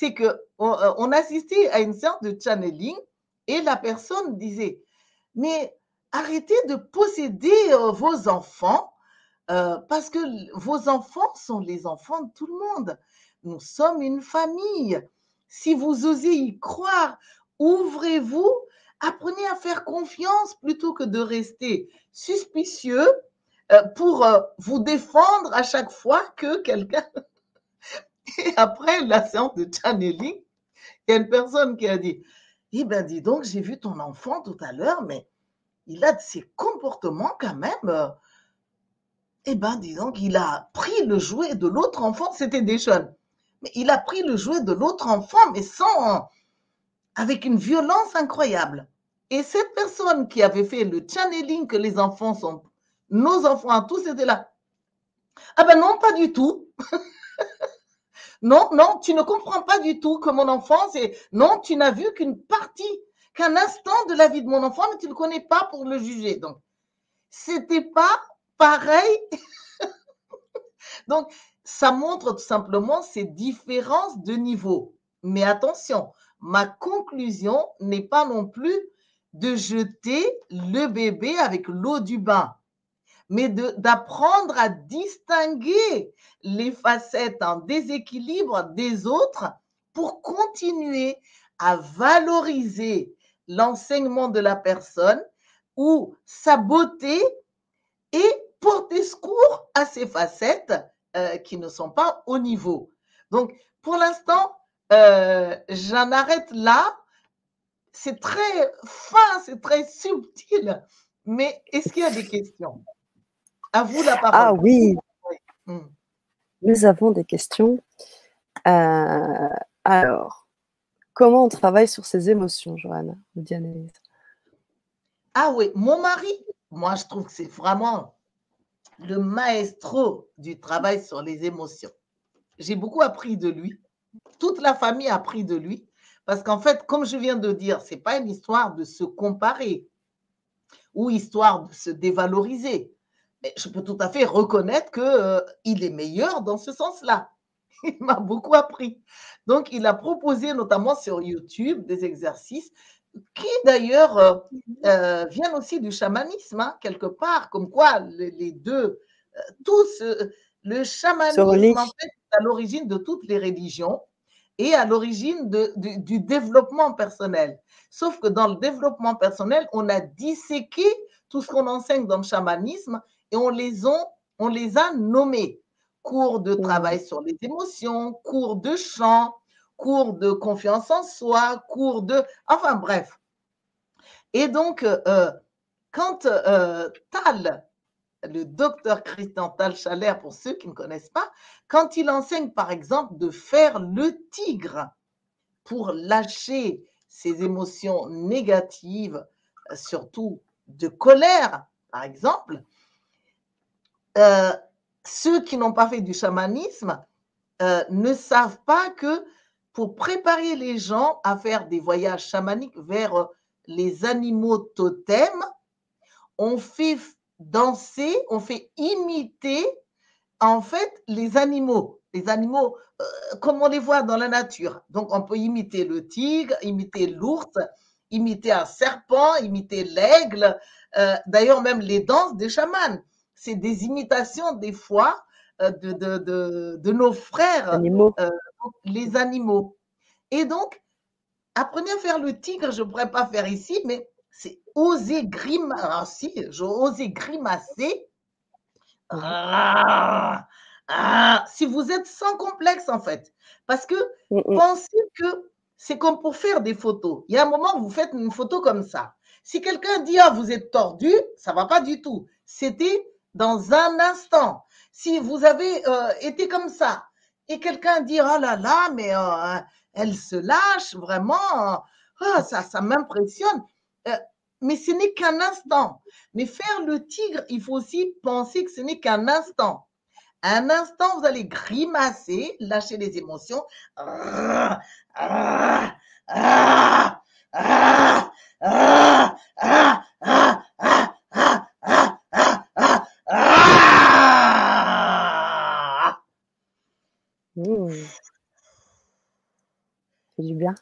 c'est que on, euh, on assistait à une séance de channeling et la personne disait, mais arrêtez de posséder euh, vos enfants parce que vos enfants sont les enfants de tout le monde. Nous sommes une famille. Si vous osez y croire, ouvrez-vous, apprenez à faire confiance plutôt que de rester suspicieux euh, pour euh, vous défendre à chaque fois que quelqu'un... Et [LAUGHS] après la séance de channeling, il y a une personne qui a dit, eh bien dis donc, j'ai vu ton enfant tout à l'heure, mais il a de ces comportements quand même. Eh bien, dis donc, il a pris le jouet de l'autre enfant, c'était des jeunes mais il a pris le jouet de l'autre enfant, mais sans, avec une violence incroyable. Et cette personne qui avait fait le channeling que les enfants sont, nos enfants tous étaient là. Ah ben non, pas du tout. [LAUGHS] non, non, tu ne comprends pas du tout que mon enfant, c'est, non, tu n'as vu qu'une partie, qu'un instant de la vie de mon enfant, mais tu ne le connais pas pour le juger. Donc, c'était pas pareil. [LAUGHS] Donc, ça montre tout simplement ces différences de niveau. Mais attention, ma conclusion n'est pas non plus de jeter le bébé avec l'eau du bain, mais d'apprendre à distinguer les facettes en déséquilibre des autres pour continuer à valoriser l'enseignement de la personne ou sa beauté et porter secours à ses facettes euh, qui ne sont pas au niveau. Donc, pour l'instant, euh, j'en arrête là. C'est très fin, c'est très subtil, mais est-ce qu'il y a des questions? À vous la parole. Ah oui. Hmm. Nous avons des questions. Euh, alors, comment on travaille sur ses émotions, Johanna Ah oui, mon mari, moi je trouve que c'est vraiment le maestro du travail sur les émotions. J'ai beaucoup appris de lui. Toute la famille a appris de lui. Parce qu'en fait, comme je viens de dire, ce n'est pas une histoire de se comparer ou histoire de se dévaloriser. Je peux tout à fait reconnaître qu'il euh, est meilleur dans ce sens-là. [LAUGHS] Il m'a beaucoup appris. Donc, il a proposé notamment sur YouTube des exercices qui d'ailleurs euh, euh, viennent aussi du chamanisme, hein, quelque part, comme quoi les, deux, tous, le chamanisme en fait, est à l'origine de toutes les religions et à l'origine du développement personnel. Sauf que dans le développement personnel, on a disséqué tout ce qu'on enseigne dans le chamanisme et on les, ont, on les a nommés. Cours de travail sur les émotions, cours de chant, cours de confiance en soi, cours de... Enfin bref. Et donc, euh, quand euh, Tal, le docteur Christian Tal Chaler, pour ceux qui ne connaissent pas, quand il enseigne par exemple de faire le tigre pour lâcher ses émotions négatives, surtout de colère, par exemple, euh, ceux qui n'ont pas fait du chamanisme ne savent pas que pour préparer les gens à faire des voyages chamaniques vers euh, les animaux totems, on fait danser, on fait imiter en fait les animaux, les animaux euh, comme on les voit dans la nature. Donc on peut imiter le tigre, imiter l'ours, imiter un serpent, imiter l'aigle, euh, d'ailleurs même les danses des chamans. C'est des imitations des fois de, de, de, nos frères animaux les animaux. Et donc, apprenez à faire le tigre, je ne pourrais pas faire ici, mais c'est oser grimacer, j'ai osé grimacer. Ah, Ah, si vous êtes sans complexe, en fait. Parce que pensez que c'est comme pour faire des photos. Il y a un moment, vous faites une photo comme ça. Si quelqu'un dit, ah, vous êtes tordu, ça va pas du tout. C'était dans un instant. Si vous avez euh, été comme ça et quelqu'un dit, oh là là, mais euh, elle se lâche vraiment, ah, ça, ça m'impressionne. Euh, mais ce n'est qu'un instant. Mais faire le tigre, il faut aussi penser que ce n'est qu'un instant. Un instant, vous allez grimacer, lâcher les émotions. C'est du bien.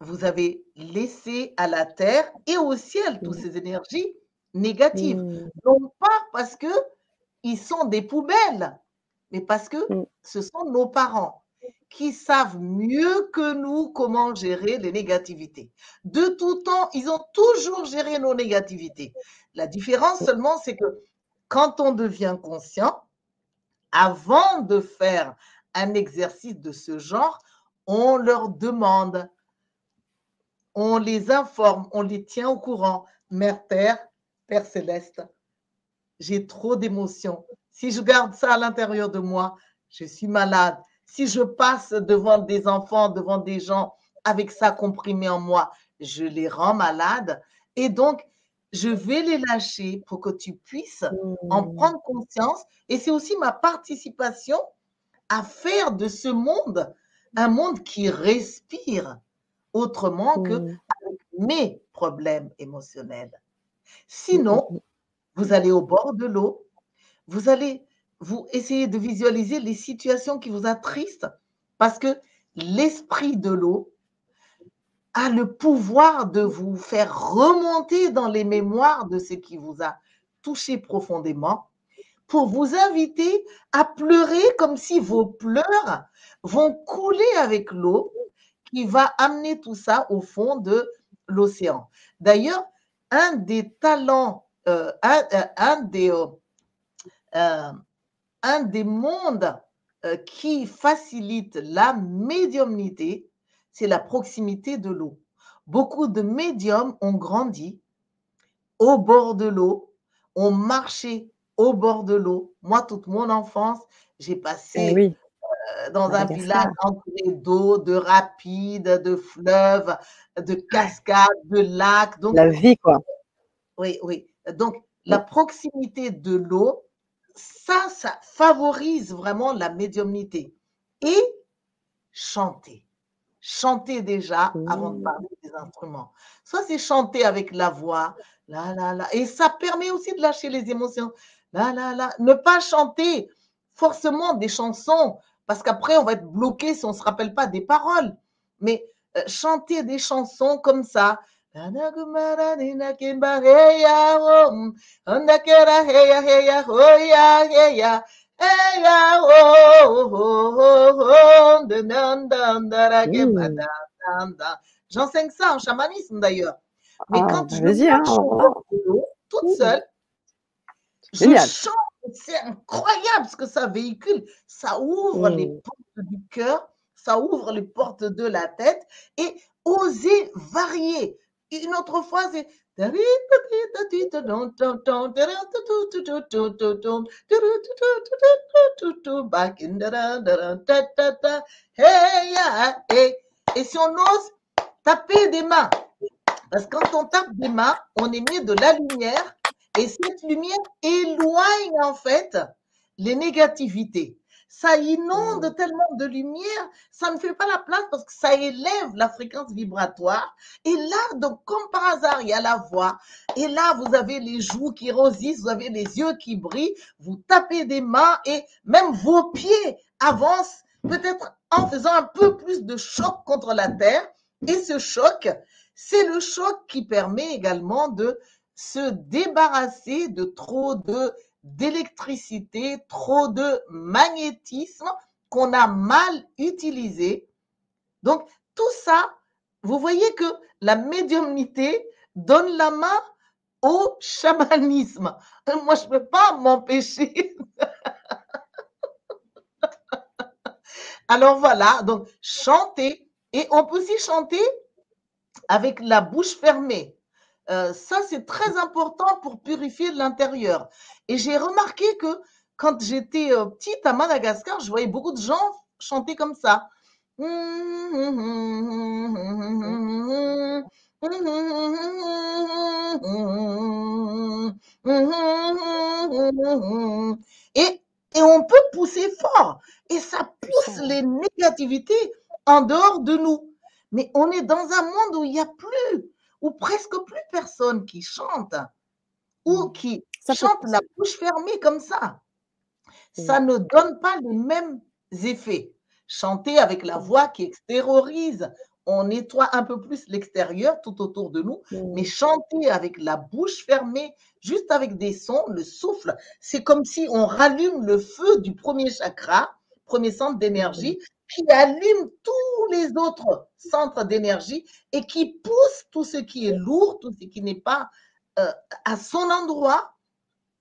Vous avez laissé à la terre et au ciel toutes ces énergies négatives. Non pas parce que ils sont des poubelles, mais parce que mm. ce sont nos parents qui savent mieux que nous comment gérer les négativités. De tout temps, ils ont toujours géré nos négativités. La différence seulement, c'est que quand on devient conscient, avant de faire un exercice de ce genre, on leur demande, on les informe, on les tient au courant. Mère Terre, Père Céleste, j'ai trop d'émotions. Si je garde ça à l'intérieur de moi, je suis malade. Si je passe devant des enfants, devant des gens avec ça comprimé en moi, je les rends malades. Et donc, je vais les lâcher pour que tu puisses en mmh. prendre conscience. Et c'est aussi ma participation à faire de ce monde un monde qui respire autrement que avec mes problèmes émotionnels. Sinon, mmh, vous allez au bord de l'eau, vous allez vous essayer de visualiser les situations qui vous attristent parce que l'esprit de l'eau a le pouvoir de vous faire remonter dans les mémoires de ce qui vous a touché profondément pour vous inviter à pleurer comme si vos pleurs vont couler avec l'eau qui va amener tout ça au fond de l'océan. D'ailleurs, un des talents euh, euh, un, des, euh, un des mondes qui facilite la médiumnité, c'est la proximité de l'eau. Beaucoup de médiums ont grandi au bord de l'eau, ont marché au bord de l'eau. Moi, toute mon enfance, j'ai passé eh dans un village entouré d'eau, de rapides, de fleuves, de cascades, de lacs. Donc, la vie, quoi. Oui, oui. Donc, la proximité de l'eau, ça, ça favorise vraiment la médiumnité. Et chanter. Chanter déjà avant de parler des instruments. Soit c'est chanter avec la voix, là, là, là. Et ça permet aussi de lâcher les émotions. Là, là, là. Ne pas chanter forcément des chansons, parce qu'après, on va être bloqué si on ne se rappelle pas des paroles. Mais euh, chanter des chansons comme ça, J'enseigne ça en chamanisme d'ailleurs. Mais ah, quand je me hein, toute seule, je chante, c'est incroyable ce que ça véhicule. Ça ouvre les mm. portes du cœur, ça ouvre les portes de la tête et oser varier. Une autre fois, c'est et si on ose taper des mains, parce que quand on tape des mains, on émet de la lumière et cette lumière éloigne en fait les négativités ça inonde mmh. tellement de lumière, ça ne fait pas la place parce que ça élève la fréquence vibratoire. Et là, donc, comme par hasard, il y a la voix. Et là, vous avez les joues qui rosissent, vous avez les yeux qui brillent, vous tapez des mains et même vos pieds avancent, peut-être en faisant un peu plus de choc contre la terre. Et ce choc, c'est le choc qui permet également de se débarrasser de trop d'électricité, trop de magnétisme qu'on a mal utilisé. Donc, tout ça, vous voyez que la médiumnité donne la main au chamanisme. [LAUGHS] Moi, je ne peux pas m'empêcher. [LAUGHS] Alors voilà, donc chanter. Et on peut aussi chanter avec la bouche fermée. Euh, ça, c'est très important pour purifier l'intérieur. Et j'ai remarqué que quand j'étais euh, petite à Madagascar, je voyais beaucoup de gens chanter comme ça. Et, et on peut pousser fort. Et ça pousse les négativités en dehors de nous. Mais on est dans un monde où il n'y a plus, ou presque plus personne qui chante, ou qui chante la bouche fermée comme ça. Ça ne donne pas les mêmes effets. Chanter avec la voix qui extériorise, on nettoie un peu plus l'extérieur tout autour de nous, mais chanter avec la bouche fermée, juste avec des sons, le souffle, c'est comme si on rallume le feu du premier chakra, premier centre d'énergie, qui allume tous les autres centres d'énergie et qui pousse tout ce qui est lourd, tout ce qui n'est pas euh, à son endroit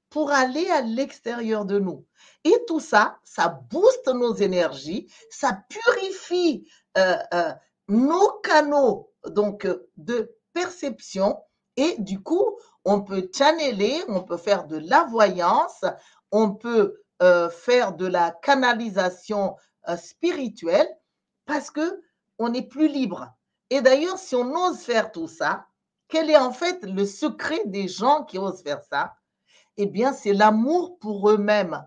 pour aller à l'extérieur de nous. Et tout ça, ça booste nos énergies, ça purifie euh, euh, nos canaux donc de perception et du coup, on peut channeler, on peut faire de la voyance, on peut faire de la canalisation euh, spirituel parce que on est plus libre. Et d'ailleurs, si on ose faire tout ça, quel est en fait le secret des gens qui osent faire ça? Eh bien, c'est l'amour pour eux-mêmes.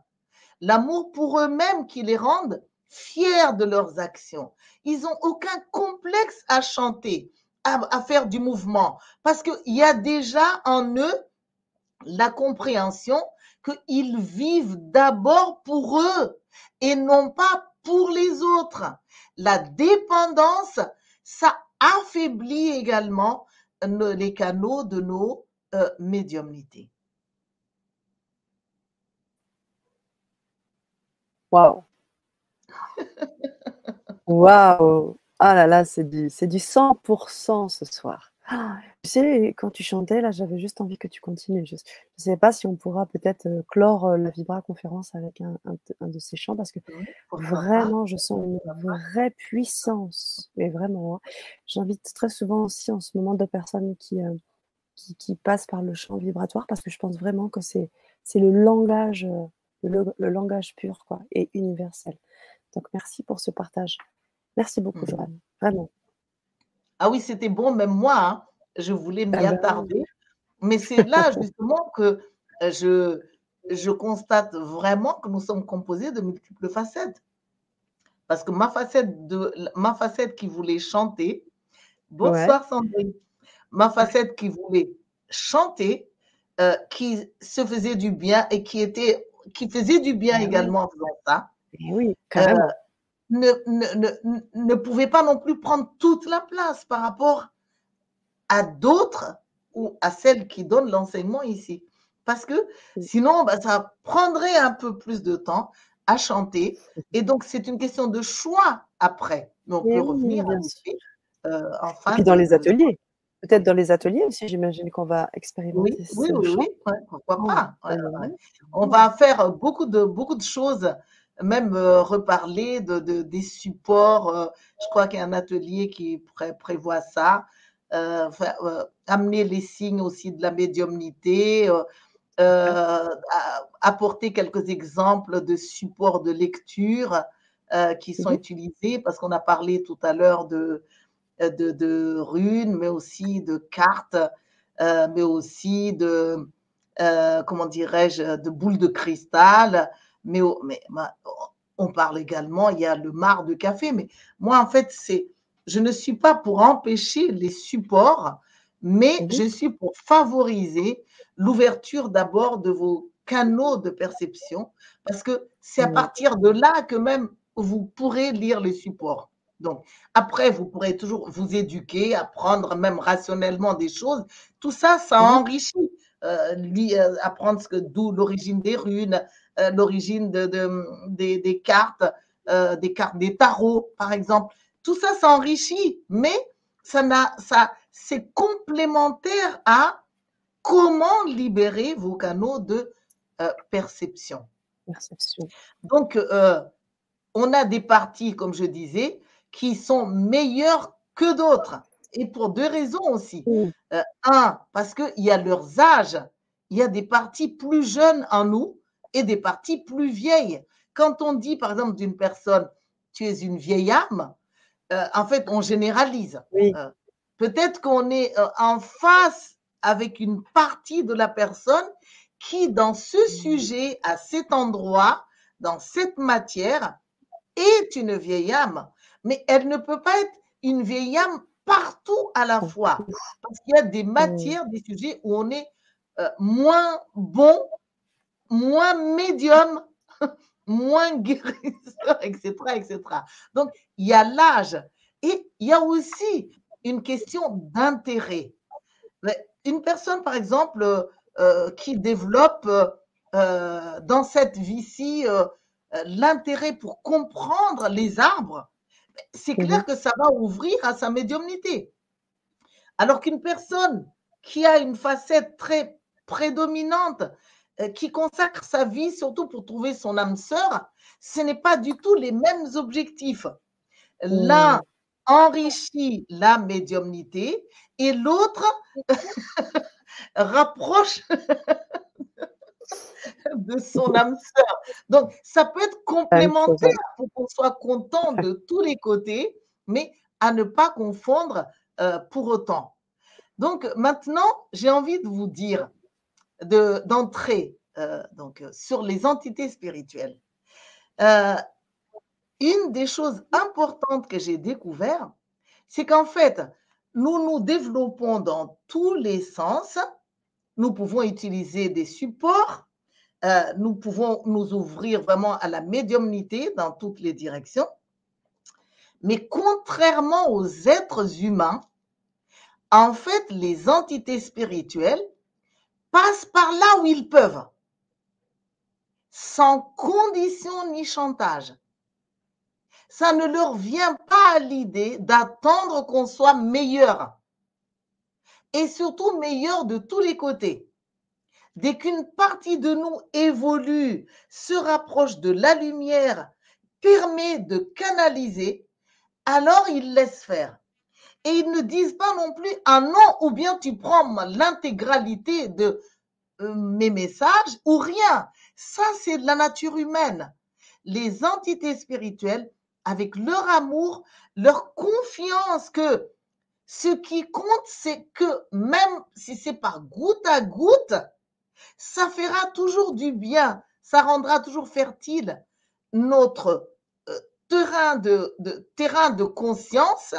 L'amour pour eux-mêmes qui les rendent fiers de leurs actions. Ils n'ont aucun complexe à chanter, à, à faire du mouvement, parce qu'il y a déjà en eux la compréhension qu'ils vivent d'abord pour eux et non pas pour les autres. La dépendance, ça affaiblit également les canaux de nos euh, médiumnités. Waouh! [LAUGHS] Waouh! Ah là là, c'est du, c'est du 100% ce soir. Ah, tu sais, quand tu chantais, là, j'avais juste envie que tu continues. Je ne sais pas si on pourra peut-être euh, clore euh, la Vibra conférence avec un, de ces chants parce que vraiment, je sens une vraie puissance. Mais vraiment, hein. j'invite très souvent aussi en ce moment de personnes qui, euh, qui, passent par le chant vibratoire parce que je pense vraiment que c'est, c'est le langage, le, langage pur quoi, et universel. Donc, merci pour ce partage. Merci beaucoup, mmh. Joanne. Vraiment. Ah oui, c'était bon, même moi, hein, je voulais m'y ah ben attarder. Mais c'est là [LAUGHS] justement que euh, je, je constate vraiment que nous sommes composés de multiples facettes. Parce que ma facette, de, ma facette qui voulait chanter, bonsoir Sandrine, ma facette qui voulait chanter, euh, qui se faisait du bien et qui, était, qui faisait du bien eh également en faisant ça. Eh oui, carrément. Euh, ne, ne, ne, pouvait pas non plus prendre toute la place par rapport à d'autres ou à celles qui donnent l'enseignement ici. Parce que sinon, bah, ça prendrait un peu plus de temps à chanter. Et donc, c'est une question de choix après. Mais on peut revenir euh, enfin. dans les ateliers. Peut-être dans les ateliers aussi, j'imagine qu'on va expérimenter. Oui, oui, oui, pourquoi pas. On va faire beaucoup de, beaucoup de choses même euh, reparler de, des supports. Euh, je crois qu'il y a un atelier qui prévoit ça. Euh, amener les signes aussi de la médiumnité, apporter quelques exemples de supports de lecture qui sont mhm. utilisés, parce qu'on a parlé tout à l'heure de, de, de, runes, mais aussi de cartes, mais aussi de, comment dirais-je, de boules de cristal mais, on parle également, il y a le mar de café, mais moi, en fait, c'est, je ne suis pas pour empêcher les supports, mais mhm. je suis pour favoriser l'ouverture d'abord de vos canaux de perception, parce que c'est à partir de là que même vous pourrez lire les supports. Donc, après, vous pourrez toujours vous éduquer, apprendre même rationnellement des choses. Tout ça, ça mhm. enrichit. Euh, euh, apprendre ce que d'où l'origine des runes, l'origine de, des, cartes, euh, des cartes des tarots, par exemple. Tout ça s'enrichit, mais ça n'a, ça, c'est complémentaire à comment libérer vos canaux de euh, perception. Perception. Donc, on a des parties, comme je disais, qui sont meilleures que d'autres. Et pour deux raisons aussi. Euh, un, parce qu'il y a leurs âges. Il y a des parties plus jeunes en nous et des parties plus vieilles. Quand on dit, par exemple, d'une personne, tu es une vieille âme, euh, en fait, on généralise. Euh, peut-être qu'on est en face avec une partie de la personne qui, dans ce sujet, à cet endroit, dans cette matière, est une vieille âme. Mais elle ne peut pas être une vieille âme partout à la fois. Parce qu'il y a des matières, des sujets où on est euh, moins bon, moins médium, [LAUGHS] moins guérisseur, etc., etc. Donc, il y a l'âge. Et il y a aussi une question d'intérêt. Une personne, par exemple, euh, euh, qui développe dans cette vie-ci l'intérêt pour comprendre les arbres, c'est clair que ça va ouvrir à sa médiumnité. Alors qu'une personne qui a une facette très prédominante, euh, qui consacre sa vie surtout pour trouver son âme sœur, ce n'est pas du tout les mêmes objectifs. L'un enrichit la médiumnité et l'autre [LAUGHS] rapproche [LAUGHS] de son âme sœur. Donc, ça peut être complémentaire pour qu'on soit content de [LAUGHS] tous les côtés, mais à ne pas confondre euh, pour autant. Donc, maintenant, j'ai envie de vous dire d'entrer euh, donc sur les entités spirituelles. Euh, une des choses importantes que j'ai découvert, c'est qu'en fait, nous nous développons dans tous les sens. Nous pouvons utiliser des supports euh, nous pouvons nous ouvrir vraiment à la médiumnité dans toutes les directions. Mais contrairement aux êtres humains, en fait, les entités spirituelles passent par là où ils peuvent, sans condition ni chantage. Ça ne leur vient pas à l'idée d'attendre qu'on soit meilleur, et surtout meilleur de tous les côtés. Dès qu'une partie de nous évolue, se rapproche de la lumière, permet de canaliser, alors ils laissent faire. Et ils ne disent pas non plus un non ou bien tu prends l'intégralité de euh, mes messages ou rien. Ça, c'est de la nature humaine. Les entités spirituelles, avec leur amour, leur confiance que ce qui compte, c'est que même si c'est par goutte à goutte, ça fera toujours du bien, ça rendra toujours fertile notre euh, terrain de conscience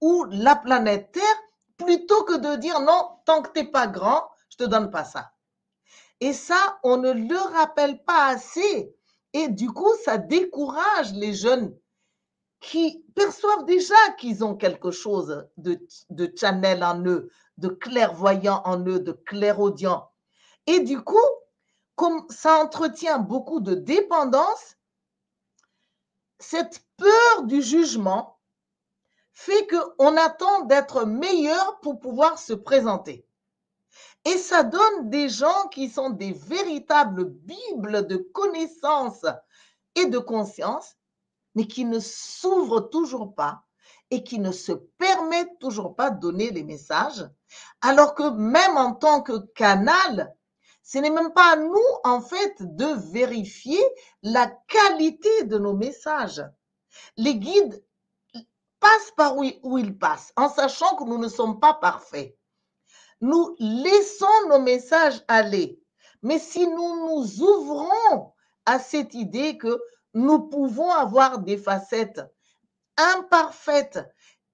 ou la planète Terre, plutôt que de dire non, tant que tu n'es pas grand, je te donne pas ça. Et ça, on ne le rappelle pas assez. Et du coup, ça décourage les jeunes qui perçoivent déjà qu'ils ont quelque chose de, de channel en eux, de clairvoyant en eux, de clairaudient. Et du coup, comme ça entretient beaucoup de dépendance, cette peur du jugement fait qu'on attend d'être meilleur pour pouvoir se présenter. Et ça donne des gens qui sont des véritables bibles de connaissances et de conscience, mais qui ne s'ouvrent toujours pas et qui ne se permettent toujours pas de donner les messages, alors que même en tant que canal, ce n'est même pas à nous, en fait, de vérifier la qualité de nos messages. Les guides passent par où ils passent, en sachant que nous ne sommes pas parfaits. Nous laissons nos messages aller. Mais si nous nous ouvrons à cette idée que nous pouvons avoir des facettes imparfaites,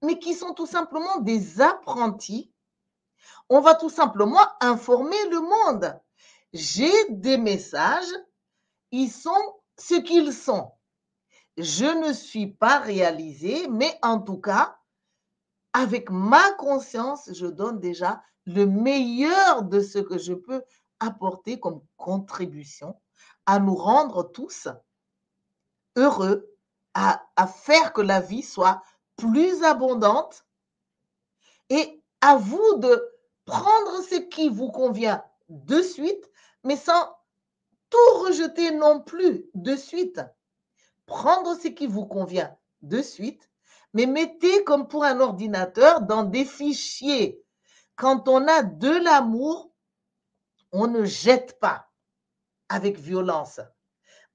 mais qui sont tout simplement des apprentis, on va tout simplement informer le monde j'ai des messages, ils sont ce qu'ils sont. Je ne suis pas réalisé, mais en tout cas, avec ma conscience, je donne déjà le meilleur de ce que je peux apporter comme contribution à nous rendre tous heureux, à, à faire que la vie soit plus abondante et à vous de prendre ce qui vous convient de suite mais sans tout rejeter non plus de suite. Prendre ce qui vous convient de suite, mais mettez comme pour un ordinateur dans des fichiers. Quand on a de l'amour, on ne jette pas avec violence.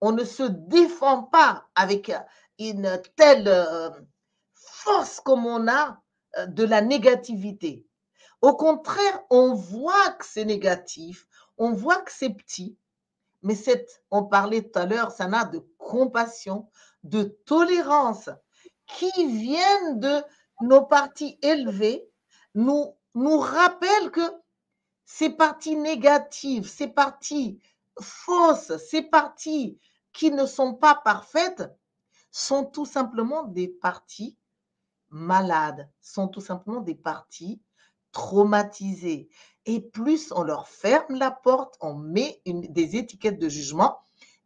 On ne se défend pas avec une telle euh, force comme on a euh, de la négativité. Au contraire, on voit que c'est négatif, on voit que c'est petit, mais on parlait tout à l'heure, ça n'a de compassion, de tolérance qui viennent de nos parties élevées, nous, nous rappellent que ces parties négatives, ces parties fausses, ces parties qui ne sont pas parfaites, sont tout simplement des parties malades, sont tout simplement des parties traumatisées. Et plus on leur ferme la porte, on met des étiquettes de jugement,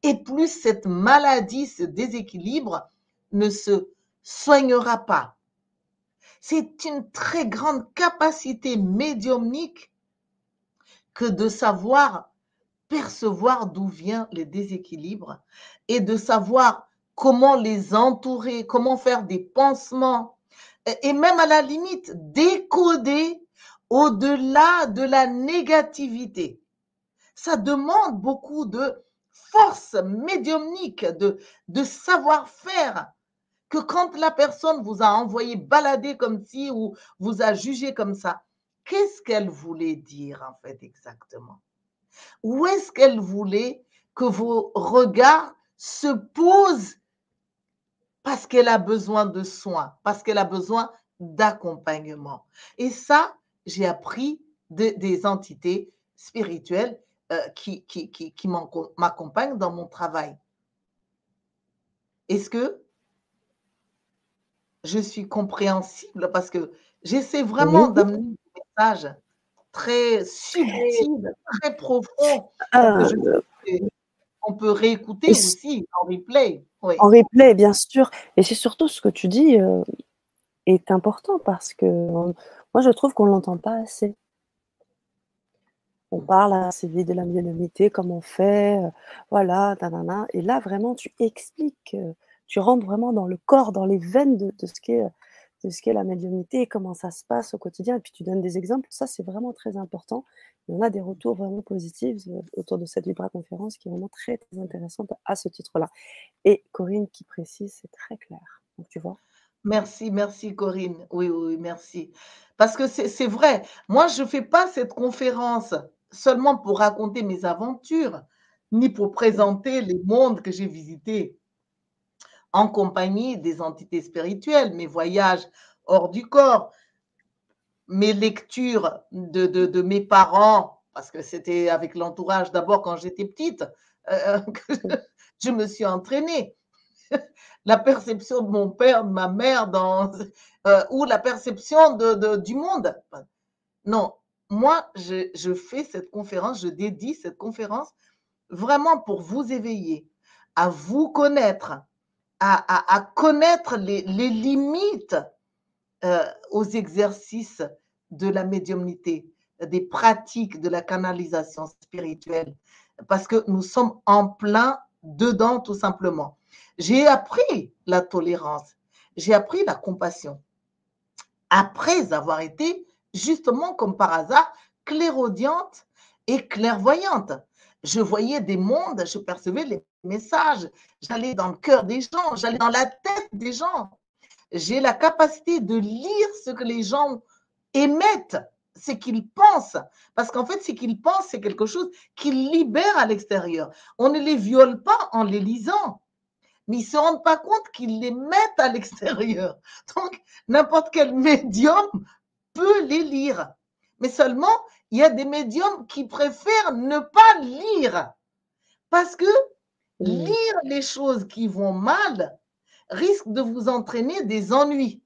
et plus cette maladie, ce déséquilibre ne se soignera pas. C'est une très grande capacité médiumnique que de savoir percevoir d'où vient les déséquilibres et de savoir comment les entourer, comment faire des pansements et même à la limite décoder au-delà de la négativité. Ça demande beaucoup de force médiumnique, de, savoir-faire, que quand la personne vous a envoyé balader comme si ou vous a jugé comme ça, qu'est-ce qu'elle voulait dire en fait exactement? Où est-ce qu'elle voulait que vos regards se posent parce qu'elle a besoin de soins, parce qu'elle a besoin d'accompagnement? Et ça, j'ai appris des entités spirituelles euh, qui, qui, qui, qui m'accompagnent dans mon travail. Est-ce que je suis compréhensible? Parce que j'essaie vraiment d'amener un message très subtil, très profond. Ah, on peut réécouter aussi en replay. En replay, bien sûr. Et c'est surtout ce que tu dis euh, est important parce que moi, je trouve qu'on ne l'entend pas assez. On parle assez vite de la médiumnité, comment on fait, euh, voilà, tanana. Et là, vraiment, tu expliques. Euh, tu rentres vraiment dans le corps, dans les veines de, ce qu'est de la médiumnité comment ça se passe au quotidien. Et puis tu donnes des exemples. Ça, c'est vraiment très important. Et on a des retours vraiment positifs euh, autour de cette Libra conférence qui est vraiment très, très intéressante à ce titre-là. Et Corinne qui précise, c'est très clair. Tu vois. Merci, merci Corinne. Oui, oui, merci. Parce que c'est vrai, moi, je ne fais pas cette conférence seulement pour raconter mes aventures, ni pour présenter les mondes que j'ai visités en compagnie des entités spirituelles, mes voyages hors du corps, mes lectures de, mes parents, parce que c'était avec l'entourage d'abord quand j'étais petite, euh, [LAUGHS] que je me suis entraînée. [LAUGHS] la perception de mon père, de ma mère, dans, euh, ou la perception de, du monde. Non, moi, je, fais cette conférence, je dédie cette conférence vraiment pour vous éveiller, à vous connaître, à, connaître les, limites euh, aux exercices de la médiumnité, des pratiques de la canalisation spirituelle, parce que nous sommes en plein dedans tout simplement. J'ai appris la tolérance, j'ai appris la compassion, après avoir été justement comme par hasard clairaudiente et clairvoyante. Je voyais des mondes, je percevais les messages, j'allais dans le cœur des gens, j'allais dans la tête des gens. J'ai la capacité de lire ce que les gens émettent, ce qu'ils pensent. Parce qu'en fait, ce qu'ils pensent, c'est quelque chose qu'ils libèrent à l'extérieur. On ne les viole pas en les lisant, mais ils ne se rendent pas compte qu'ils les mettent à l'extérieur. [LAUGHS] Donc, n'importe quel médium peut les lire. Mais seulement, il y a des médiums qui préfèrent ne pas lire. Parce que lire les choses qui vont mal risque de vous entraîner des ennuis.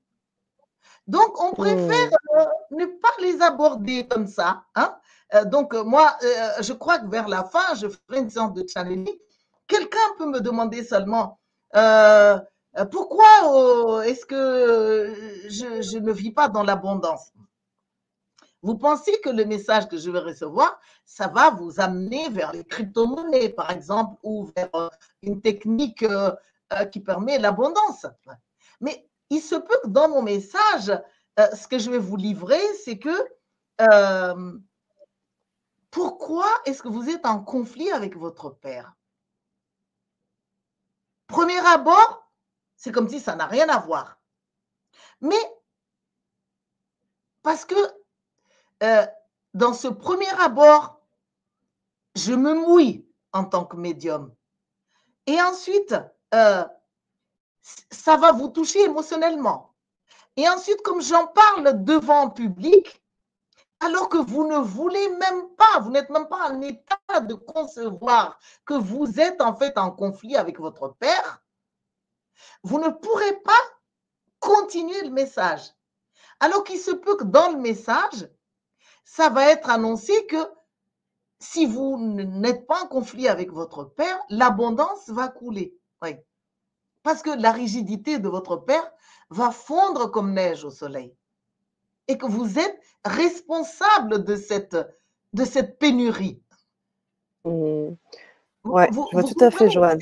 Donc, on préfère euh, ne pas les aborder comme ça. Hein. Euh, donc, euh, moi, je crois que vers la fin, je ferai une séance de channeling. Quelqu'un peut me demander seulement pourquoi est-ce que je ne vis pas dans l'abondance? Vous pensez que le message que je vais recevoir, ça va vous amener vers les crypto-monnaies, par exemple, ou vers euh, une technique euh, euh, qui permet l'abondance? Mais il se peut que dans mon message, euh, ce que je vais vous livrer, c'est que euh, pourquoi est-ce que vous êtes en conflit avec votre père? Premier abord, c'est comme si ça n'a rien à voir. Mais parce que dans ce premier abord, je me mouille en tant que médium. Et ensuite, euh, ça va vous toucher émotionnellement. Et ensuite, comme j'en parle devant le public, alors que vous ne voulez même pas, vous n'êtes même pas en état de concevoir que vous êtes en fait en conflit avec votre père, vous ne pourrez pas continuer le message. Alors qu'il se peut que dans le message, ça va être annoncé que si vous n'êtes pas en conflit avec votre père, l'abondance va couler. Oui. Parce que la rigidité de votre père va fondre comme neige au soleil. Et que vous êtes responsable de cette, de cette pénurie. Mmh. Ouais, je vois tout à fait, Joanne.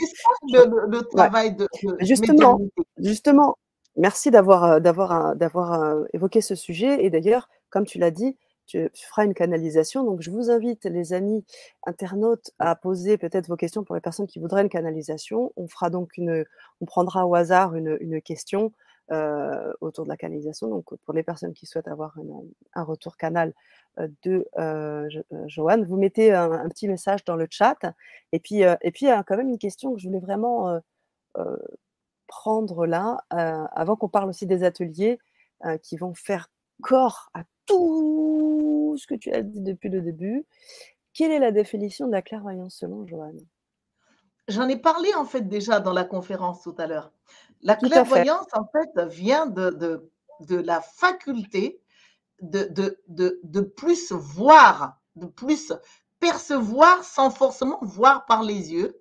Le, travail de, justement, justement, merci d'avoir euh, d'avoir d'avoir euh, évoqué ce sujet. Et d'ailleurs, comme tu l'as dit, tu, feras une canalisation. Donc, je vous invite, les amis internautes, à poser peut-être vos questions pour les personnes qui voudraient une canalisation. On fera donc une, on prendra au hasard une, une question euh, autour de la canalisation. Donc, pour les personnes qui souhaitent avoir un retour canal euh, de euh, Joanne, vous mettez un, petit message dans le chat. Et puis, et puis, il y a quand même une question que je voulais vraiment prendre là, avant qu'on parle aussi des ateliers qui vont faire corps à tout ce que tu as dit depuis le début. Quelle est la définition de la clairvoyance selon Joanne? J'en ai parlé en fait déjà dans la conférence tout à l'heure. La clairvoyance en fait vient de, de, de la faculté de, de, de, plus voir, de plus percevoir sans forcément voir par les yeux,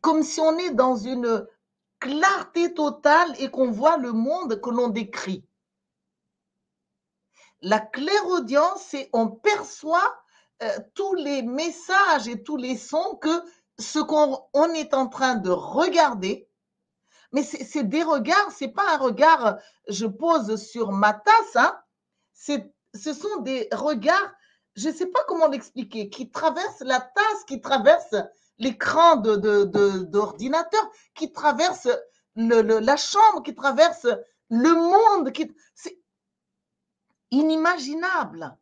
comme si on est dans une clarté totale et qu'on voit le monde que l'on décrit. La clairaudience, c'est on perçoit euh, tous les messages et tous les sons que ce qu'on est en train de regarder. Mais c'est des regards, c'est pas un regard je pose sur ma tasse, hein. ce sont des regards, je ne sais pas comment l'expliquer, qui traversent la tasse, qui traversent l'écran d'ordinateur, de, qui traversent la chambre, qui traversent le monde. Qui, inimaginable.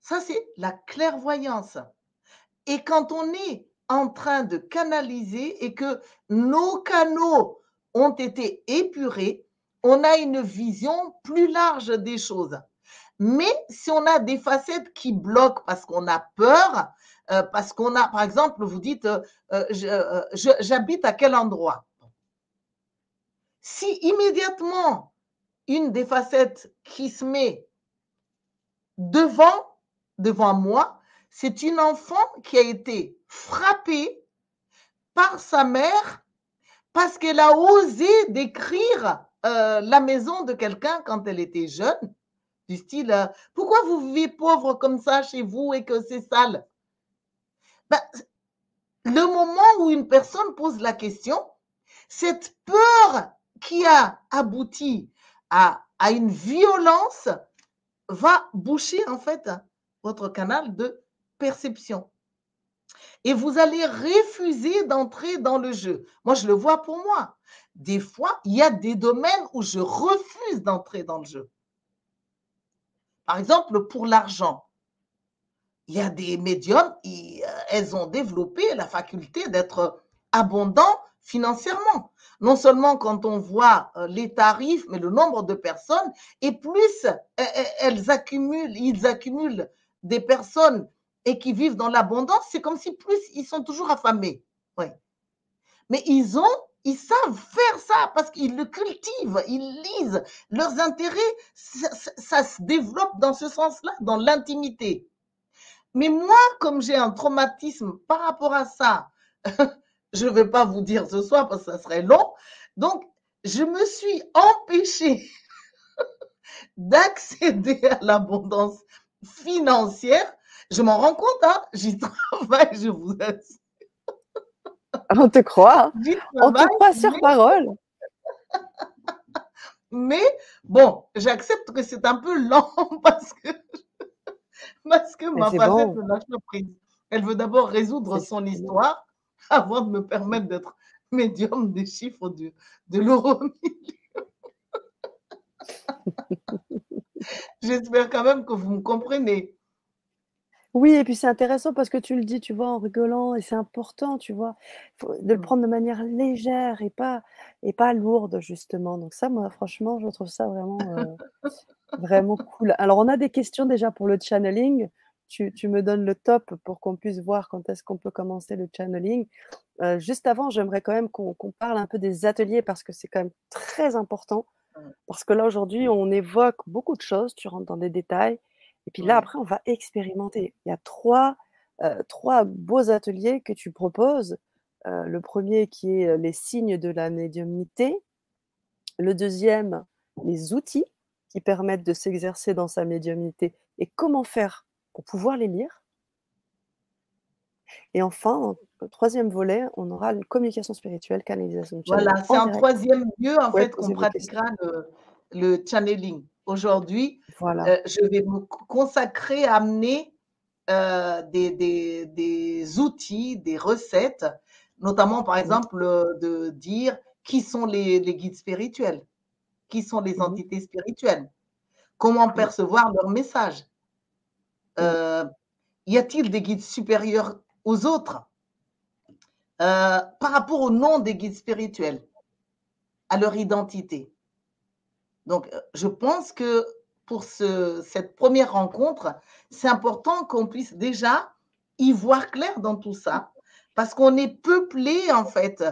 Ça, c'est la clairvoyance. Et quand on est en train de canaliser et que nos canaux ont été épurés, on a une vision plus large des choses. Mais si on a des facettes qui bloquent parce qu'on a peur, euh, parce qu'on a, par exemple, vous dites, euh, euh, j'habite à quel endroit? Si immédiatement une des facettes qui se met devant, devant moi, c'est une enfant qui a été frappée par sa mère parce qu'elle a osé décrire euh, la maison de quelqu'un quand elle était jeune, du style euh, Pourquoi vous vivez pauvre comme ça chez vous et que c'est sale? Ben, Le moment où une personne pose la question, cette peur qui a abouti à, une violence va boucher en fait votre canal de perception. Et vous allez refuser d'entrer dans le jeu. Moi, je le vois pour moi. Des fois, il y a des domaines où je refuse d'entrer dans le jeu. Par exemple, pour l'argent. Il y a des médiums, elles ont développé la faculté d'être abondants financièrement non seulement quand on voit euh, les tarifs, mais le nombre de personnes, et plus euh, euh, elles accumulent, ils accumulent des personnes et qui vivent dans l'abondance, c'est comme si plus ils sont toujours affamés. Oui. Mais ils ont, ils savent faire ça parce qu'ils le cultivent, ils lisent. Leurs intérêts, ça, ça se développe dans ce sens-là, dans l'intimité. Mais moi, comme j'ai un traumatisme par rapport à ça, [LAUGHS] Je ne vais pas vous dire ce soir parce que ça serait long. Donc, je me suis empêchée [LAUGHS] d'accéder à l'abondance financière. Je m'en rends compte, hein? j'y [LAUGHS] travaille, je vous assure. On te croit. On te croit sur parole. [LAUGHS] Mais bon, j'accepte que c'est un peu lent [LAUGHS] parce que, parce que ma facette ne lâche prise. Elle veut d'abord résoudre son histoire avant de me permettre d'être médium des chiffres de, de l'euro J'espère quand même que vous me comprenez. Oui, et puis c'est intéressant parce que tu le dis, tu vois, en rigolant, et c'est important, tu vois, de le mmh. prendre de manière légère et pas, et pas lourde, justement. Donc ça, moi, franchement, je trouve ça vraiment, euh, vraiment cool. Alors, on a des questions déjà pour le channeling. Tu, me donnes le top pour qu'on puisse voir quand est-ce qu'on peut commencer le channeling. Euh, juste avant, j'aimerais quand même qu'on parle un peu des ateliers parce que c'est quand même très important. Parce que là, aujourd'hui, on évoque beaucoup de choses, tu rentres dans des détails. Et puis là, après, on va expérimenter. Il y a trois, euh, trois beaux ateliers que tu proposes. Euh, le premier qui est euh, les signes de la médiumnité. Le deuxième, les outils qui permettent de s'exercer dans sa médiumnité et comment faire pour pouvoir les lire. Et enfin, le troisième volet, on aura une communication spirituelle, canalisation. Voilà, c'est en troisième lieu en fait qu'on pratiquera le, le channeling. Aujourd'hui, euh, je vais me consacrer à amener euh, des, outils, des recettes, notamment par exemple euh, de dire qui sont les, guides spirituels, qui sont les entités spirituelles, comment percevoir leur message. y a-t-il des guides supérieurs aux autres? Par rapport au nom des guides spirituels, à leur identité donc, euh, je pense que pour cette première rencontre, c'est important qu'on puisse déjà y voir clair dans tout ça, parce qu'on est peuplé, en fait,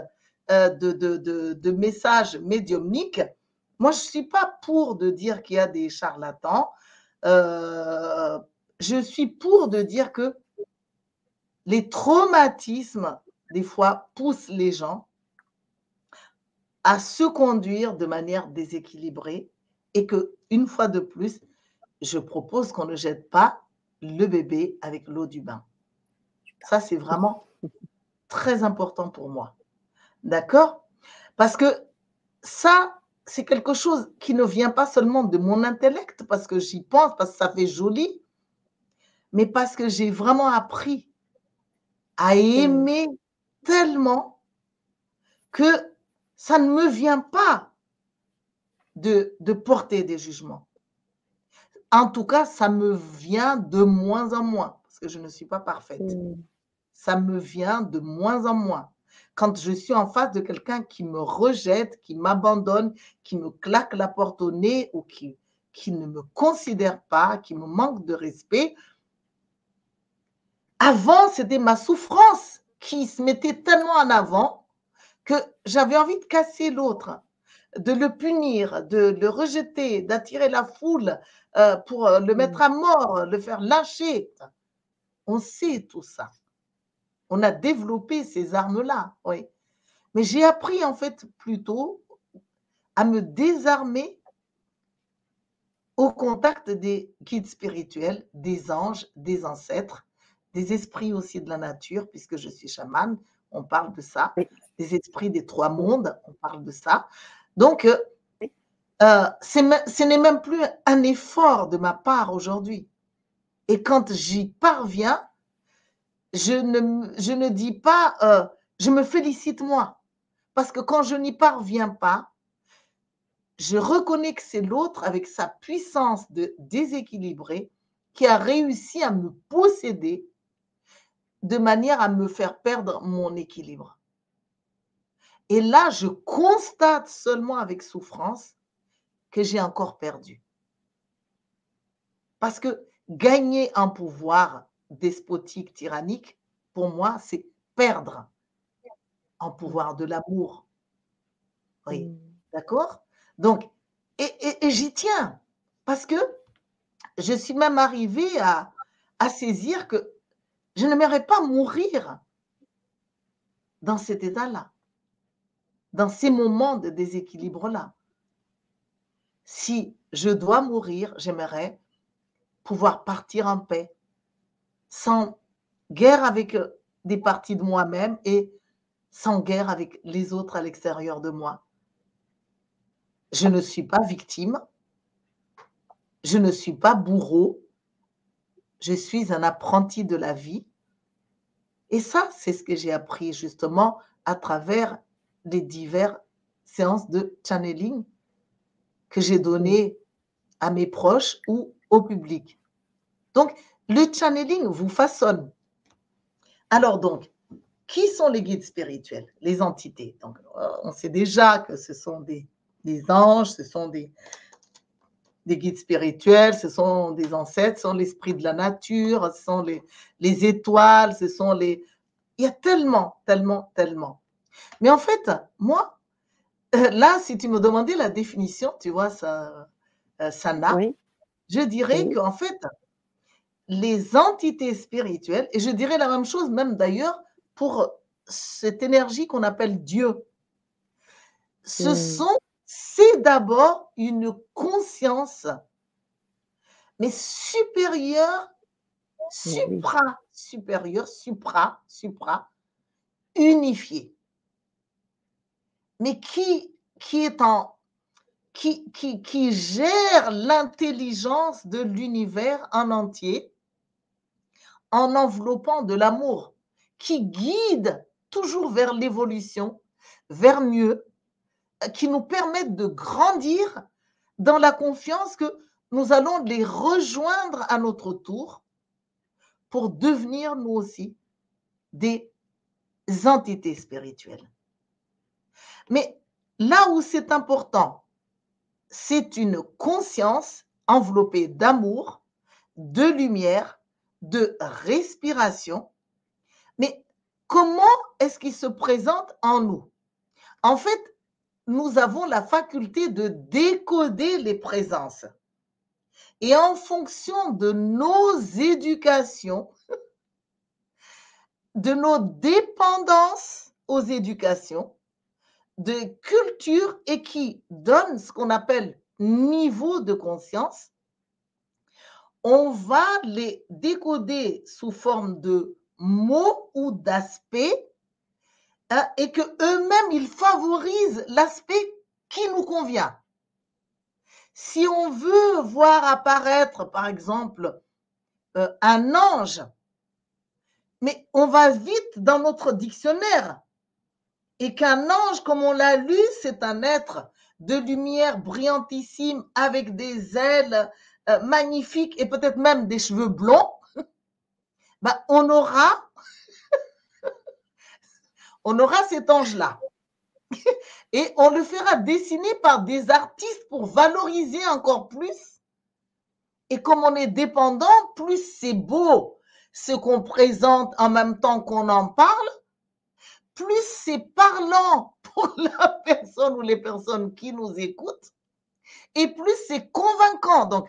euh, de, messages médiumniques. Moi, je ne suis pas pour de dire qu'il y a des charlatans. Euh, je suis pour de dire que les traumatismes, des fois, poussent les gens à se conduire de manière déséquilibrée et que, une fois de plus, je propose qu'on ne jette pas le bébé avec l'eau du bain. Ça, c'est vraiment très important pour moi. D'accord? Parce que ça, c'est quelque chose qui ne vient pas seulement de mon intellect, parce que j'y pense, parce que ça fait joli, mais parce que j'ai vraiment appris à aimer tellement que ça ne me vient pas de, porter des jugements. En tout cas, ça me vient de moins en moins, parce que je ne suis pas parfaite. Mm. Ça me vient de moins en moins. Quand je suis en face de quelqu'un qui me rejette, qui m'abandonne, qui me claque la porte au nez ou qui, qui ne me considère pas, qui me manque de respect, avant, c'était ma souffrance qui se mettait tellement en avant que j'avais envie de casser l'autre, de le punir, de le rejeter, d'attirer la foule euh, pour euh, le mettre mm. à mort, le faire lâcher. On sait tout ça. On a développé ces armes-là, oui. Mais j'ai appris en fait plutôt à me désarmer au contact des guides spirituels, des anges, des ancêtres, des esprits aussi de la nature, puisque je suis chamane, on parle de ça, des esprits des trois mondes, on parle de ça. Donc, euh, euh, ce n'est même plus un effort de ma part aujourd'hui. Et quand j'y parviens, je ne, je dis pas, euh, je me félicite moi. Parce que quand je n'y parviens pas, je reconnais que c'est l'autre avec sa puissance de déséquilibré qui a réussi à me posséder de manière à me faire perdre mon équilibre. Et là, je constate seulement avec souffrance que j'ai encore perdu. Parce que gagner un pouvoir despotique, tyrannique, pour moi, c'est perdre un pouvoir de l'amour. Oui, mm. d'accord? Donc, et, j'y tiens, parce que je suis même arrivée à, à saisir que je n'aimerais pas mourir dans cet état-là, dans ces moments de déséquilibre-là. Si je dois mourir, j'aimerais pouvoir partir en paix, sans guerre avec euh, des parties de moi-même et sans guerre avec les autres à l'extérieur de moi. Je ne suis pas victime. Je ne suis pas bourreau. Je suis un apprenti de la vie. Et ça, c'est ce que j'ai appris justement à travers les diverses séances de channeling que j'ai données à mes proches ou au public. Donc, le channeling vous façonne. Alors donc, qui sont les guides spirituels? Les entités. Donc, euh, on sait déjà que ce sont des, anges, ce sont des, des guides spirituels, ce sont des ancêtres, ce sont l'esprit de la nature, ce sont les, les étoiles, ce sont les... Il y a tellement, tellement, tellement. Mais en fait, moi, euh, là, si tu me demandais la définition, tu vois, ça, euh, ça n'a, je dirais qu'en fait, les entités spirituelles, et je dirais la même chose même d'ailleurs pour cette énergie qu'on appelle Dieu. Ce sont, c'est d'abord une conscience, mais supérieure, supra, supérieure, supra, supra, unifiée. Mais qui, gère l'intelligence de l'univers en entier en enveloppant de l'amour qui guide toujours vers l'évolution, vers mieux, qui nous permettent de grandir dans la confiance que nous allons les rejoindre à notre tour pour devenir nous aussi des entités spirituelles. Mais là où c'est important, c'est une conscience enveloppée d'amour, de lumière, de respiration. Mais comment est-ce qu'il se présente en nous? En fait, nous avons la faculté de décoder les présences. Et en fonction de nos éducations, de nos dépendances aux éducations, de culture et qui donne ce qu'on appelle niveau de conscience, on va les décoder sous forme de mots ou d'aspects hein, et que eux-mêmes, ils favorisent l'aspect qui nous convient. Si on veut voir apparaître, par exemple, euh, un ange, mais on va vite dans notre dictionnaire et qu'un ange, comme on l'a lu, c'est un être de lumière brillantissime avec des ailes, euh, magnifique et peut-être même des cheveux blonds, [LAUGHS] bah, on aura [LAUGHS] on aura cet ange-là. [LAUGHS] Et on le fera dessiner par des artistes pour valoriser encore plus. Et comme on est dépendant, plus c'est beau ce qu'on présente en même temps qu'on en parle, plus c'est parlant pour [LAUGHS] la personne ou les personnes qui nous écoutent, et plus c'est convaincant. Donc,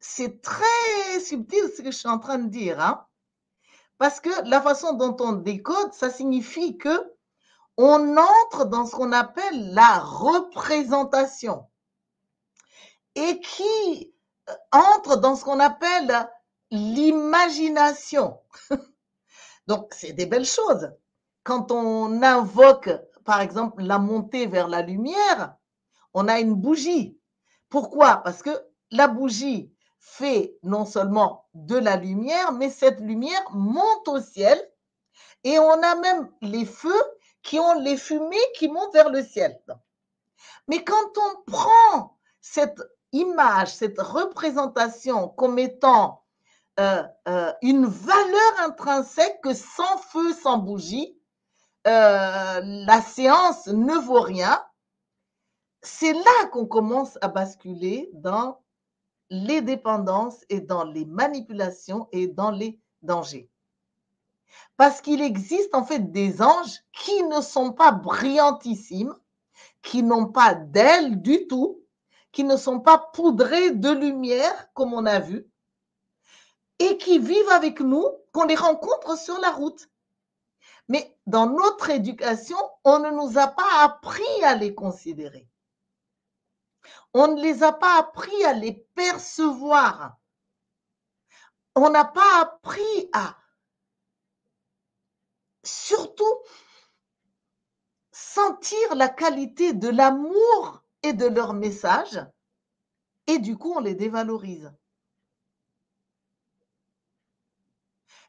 c'est très subtil ce que je suis en train de dire. Hein? Parce que la façon dont on décode, ça signifie que on entre dans ce qu'on appelle la représentation et qui euh, entre dans ce qu'on appelle l'imagination. [LAUGHS] Donc, c'est des belles choses. Quand on invoque, par exemple, la montée vers la lumière, on a une bougie. Pourquoi? Parce que la bougie, fait non seulement de la lumière, mais cette lumière monte au ciel et on a même les feux qui ont les fumées qui montent vers le ciel. Mais quand on prend cette image, cette représentation comme étant euh, euh, une valeur intrinsèque que sans feu, sans bougie, euh, la séance ne vaut rien, c'est là qu'on commence à basculer dans les dépendances et dans les manipulations et dans les dangers. Parce qu'il existe en fait des anges qui ne sont pas brillantissimes, qui n'ont pas d'ailes du tout, qui ne sont pas poudrés de lumière comme on a vu, et qui vivent avec nous, qu'on les rencontre sur la route. Mais dans notre éducation, on ne nous a pas appris à les considérer. On ne les a pas appris à les percevoir. On n'a pas appris à, surtout, sentir la qualité de l'amour et de leur message, et du coup, on les dévalorise.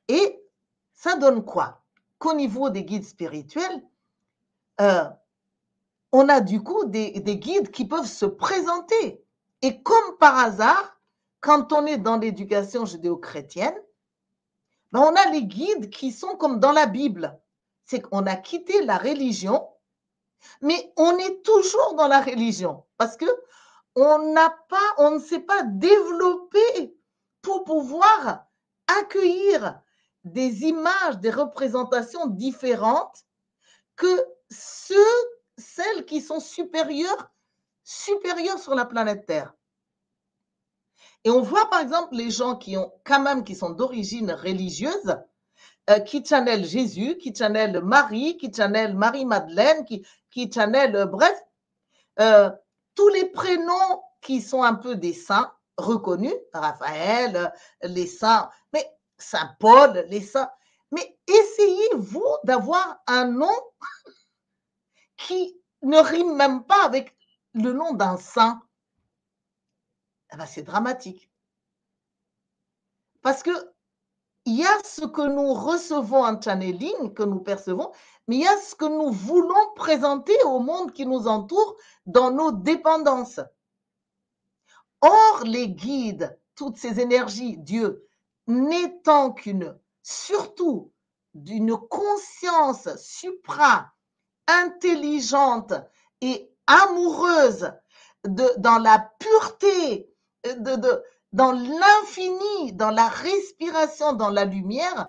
Et ça donne quoi? Qu'au niveau des guides spirituels, euh, on a du coup des, guides qui peuvent se présenter. Et comme par hasard, quand on est dans l'éducation judéo-chrétienne, ben on a les guides qui sont comme dans la Bible. C'est qu'on a quitté la religion, mais on est toujours dans la religion parce que on n'a pas, on ne s'est pas développé pour pouvoir accueillir des images, des représentations différentes que ceux, celles qui sont supérieures, supérieures sur la planète Terre. Et on voit par exemple les gens qui ont quand même qui sont d'origine religieuse, euh, qui channellent Jésus, qui channellent Marie, qui channellent Marie-Madeleine, qui, qui channellent, euh, bref, euh, tous les prénoms qui sont un peu des saints reconnus, Raphaël, les saints, mais Saint Paul, les saints. Mais essayez-vous d'avoir un nom qui ne rime même pas avec le nom d'un saint. Eh c'est dramatique. Parce que il y a ce que nous recevons en channeling, que nous percevons, mais il y a ce que nous voulons présenter au monde qui nous entoure dans nos dépendances. Or, les guides, toutes ces énergies, Dieu, n'étant qu'une, surtout d'une conscience supra, intelligente et amoureuse de, dans la pureté, de, de, dans l'infini, dans la respiration, dans la lumière,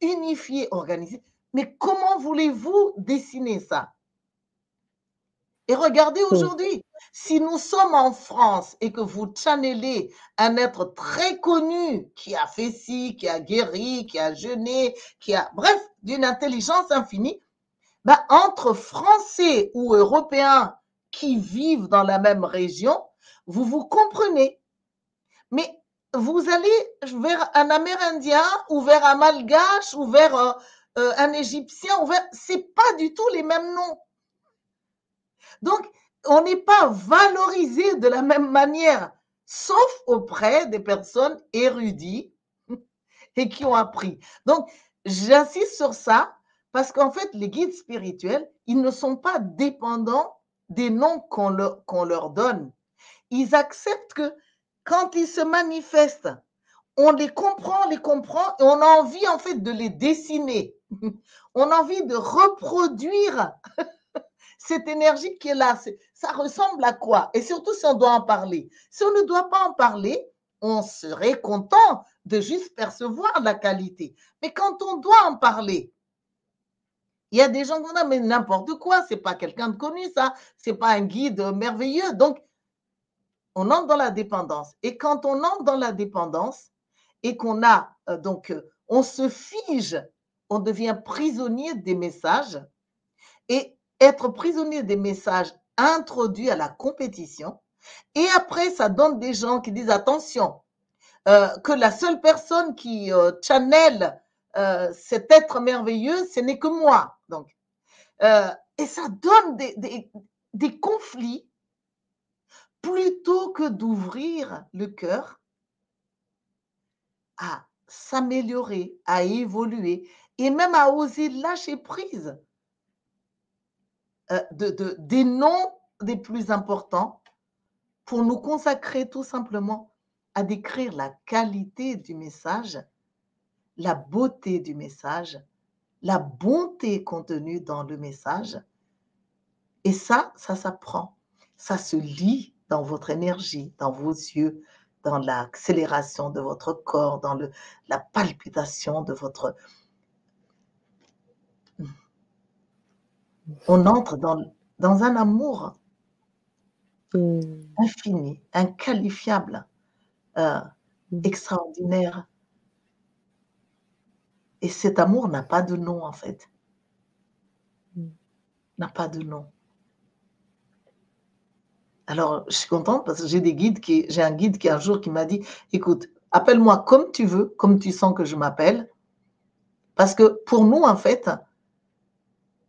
unifiée, organisée. Mais comment voulez-vous dessiner ça? Et regardez aujourd'hui, si nous sommes en France et que vous channelez un être très connu qui a fait ci, qui a guéri, qui a jeûné, qui a, bref, d'une intelligence infinie, ben, entre Français ou Européens qui vivent dans la même région, vous vous comprenez. Mais vous allez vers un Amérindien ou vers un Malgache ou vers euh, euh, un Égyptien, ou vers... c'est pas du tout les mêmes noms. Donc, on n'est pas valorisé de la même manière, sauf auprès des personnes érudies [LAUGHS] et qui ont appris. Donc, j'insiste sur ça parce qu'en fait, les guides spirituels, ils ne sont pas dépendants des noms qu'on leur, qu'on leur donne. Ils acceptent que quand ils se manifestent, on les comprend, on les comprend et on a envie en fait de les dessiner. [LAUGHS] On a envie de reproduire cette énergie qui est là. Ça ressemble à quoi? Et surtout si on doit en parler. Si on ne doit pas en parler, on serait content de juste percevoir la qualité. Mais quand on doit en parler, il y a des gens qui disent, mais n'importe quoi, c'est pas quelqu'un de connu, ça, c'est pas un guide merveilleux. Donc, on entre dans la dépendance. Et quand on entre dans la dépendance et qu'on a, euh, donc, euh, on se fige, on devient prisonnier des messages. Et être prisonnier des messages introduit à la compétition. Et après, ça donne des gens qui disent attention, euh, que la seule personne qui euh, channel euh, cet être merveilleux, ce n'est que moi. Donc, et ça donne des conflits plutôt que d'ouvrir le cœur à s'améliorer, à évoluer et même à oser lâcher prise euh, de, des noms des plus importants pour nous consacrer tout simplement à décrire la qualité du message, la beauté du message, la bonté contenue dans le message. Et ça, ça s'apprend, ça se lit dans votre énergie, dans vos yeux, dans l'accélération de votre corps, dans le, la palpitation de votre, on entre dans, dans un amour hmm. infini, inqualifiable, euh, hmm. extraordinaire. Et cet amour n'a pas de nom, en fait. Hmm. N'a pas de nom. Alors, je suis contente parce que j'ai des guides qui, j'ai un guide qui un jour qui m'a dit, écoute, appelle-moi comme tu veux, comme tu sens que je m'appelle. Parce que pour nous, en fait,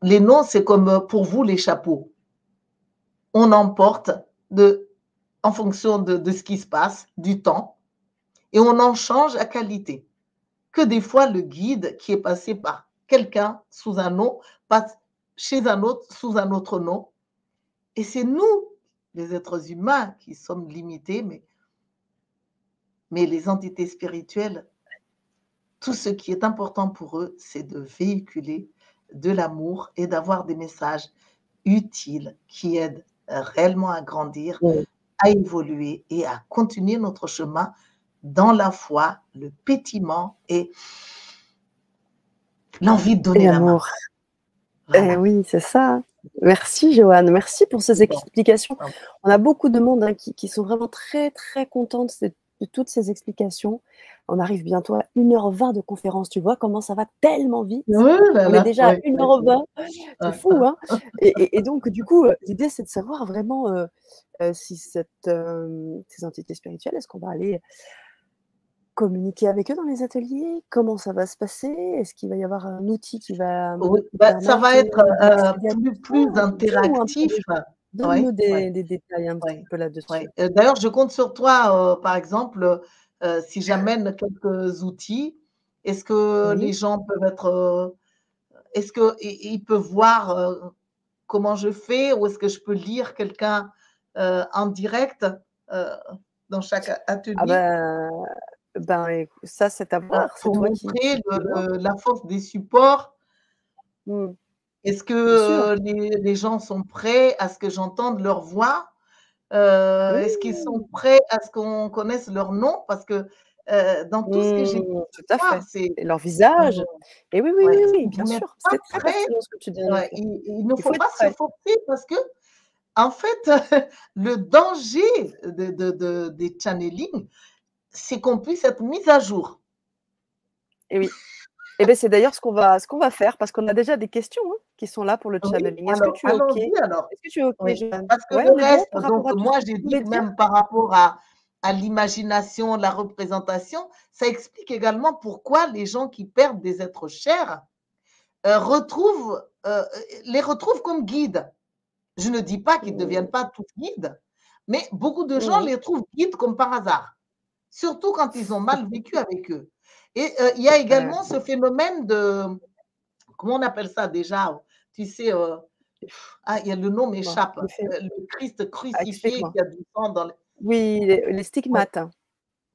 les noms, c'est comme pour vous les chapeaux. On emporte de, en fonction de, ce qui se passe, du temps, et on en change la qualité. Que des fois, le guide qui est passé par quelqu'un sous un nom passe chez un autre sous un autre nom. Et c'est nous, les êtres humains, qui sommes limités, mais les entités spirituelles, tout ce qui est important pour eux, c'est de véhiculer de l'amour et d'avoir des messages utiles qui aident réellement à grandir, à évoluer et à continuer notre chemin dans la foi, le pétiment et l'envie de donner l'amour. Eh oui, c'est ça. Merci Joanne, merci pour ces explications. On a beaucoup de monde hein, qui, sont vraiment très très contents de, toutes ces explications. On arrive bientôt à 1h20 de conférence, tu vois comment ça va tellement vite. On est déjà à 1h20, c'est fou. Hein [LAUGHS] et, donc du coup, l'idée c'est de savoir vraiment euh, euh, si cette, euh, ces entités spirituelles, est-ce qu'on va aller communiquer avec eux dans les ateliers? Comment ça va se passer? Est-ce qu'il va y avoir un outil qui va... Bah, ça va être euh, plus, interactif. Donne-nous des, détails un petit peu là-dessus. Euh, d'ailleurs, je compte sur toi, euh, par exemple, si j'amène quelques outils, est-ce que les gens peuvent être... est-ce qu'ils peuvent voir comment je fais ou est-ce que je peux lire quelqu'un en direct dans chaque ah atelier? ben, ben, ça, c'est à voir. [LAUGHS] Pour montrer la force des supports. Mmh. Est-ce que les, gens sont prêts à ce que j'entende leur voix? Euh, Est-ce qu'ils sont prêts à ce qu'on connaisse leur nom? Parce que euh, dans tout ce que j'ai mmh, tout à fait. c'est leur visage. Et oui, oui, oui, oui, bien sûr. C'est très ce que tu dis. il, ne faut, pas se forcer parce que, en fait, [LAUGHS] le danger de, de, des channeling, c'est qu'on puisse être mis à jour. Et oui. Eh bien, c'est d'ailleurs ce qu'on va, ce qu'on va faire parce qu'on a déjà des questions hein, qui sont là pour le channeling. Est-ce que tu es OK? Est-ce que tu es OK, Parce que le reste, donc, moi, j'ai dit même par rapport à, à l'imagination, la représentation, ça explique également pourquoi les gens qui perdent des êtres chers euh, retrouvent, euh, les retrouvent comme guides. Je ne dis pas qu'ils ne mmh. deviennent pas tous guides, mais beaucoup de gens les trouvent guides comme par hasard surtout quand ils ont mal vécu avec eux. Et euh, il y a également ce phénomène de, comment on appelle ça déjà Tu sais, euh, ah, il y a le nom m'échappe, euh, le Christ ah, crucifié qui a du sang dans les... Oui, les, stigmates.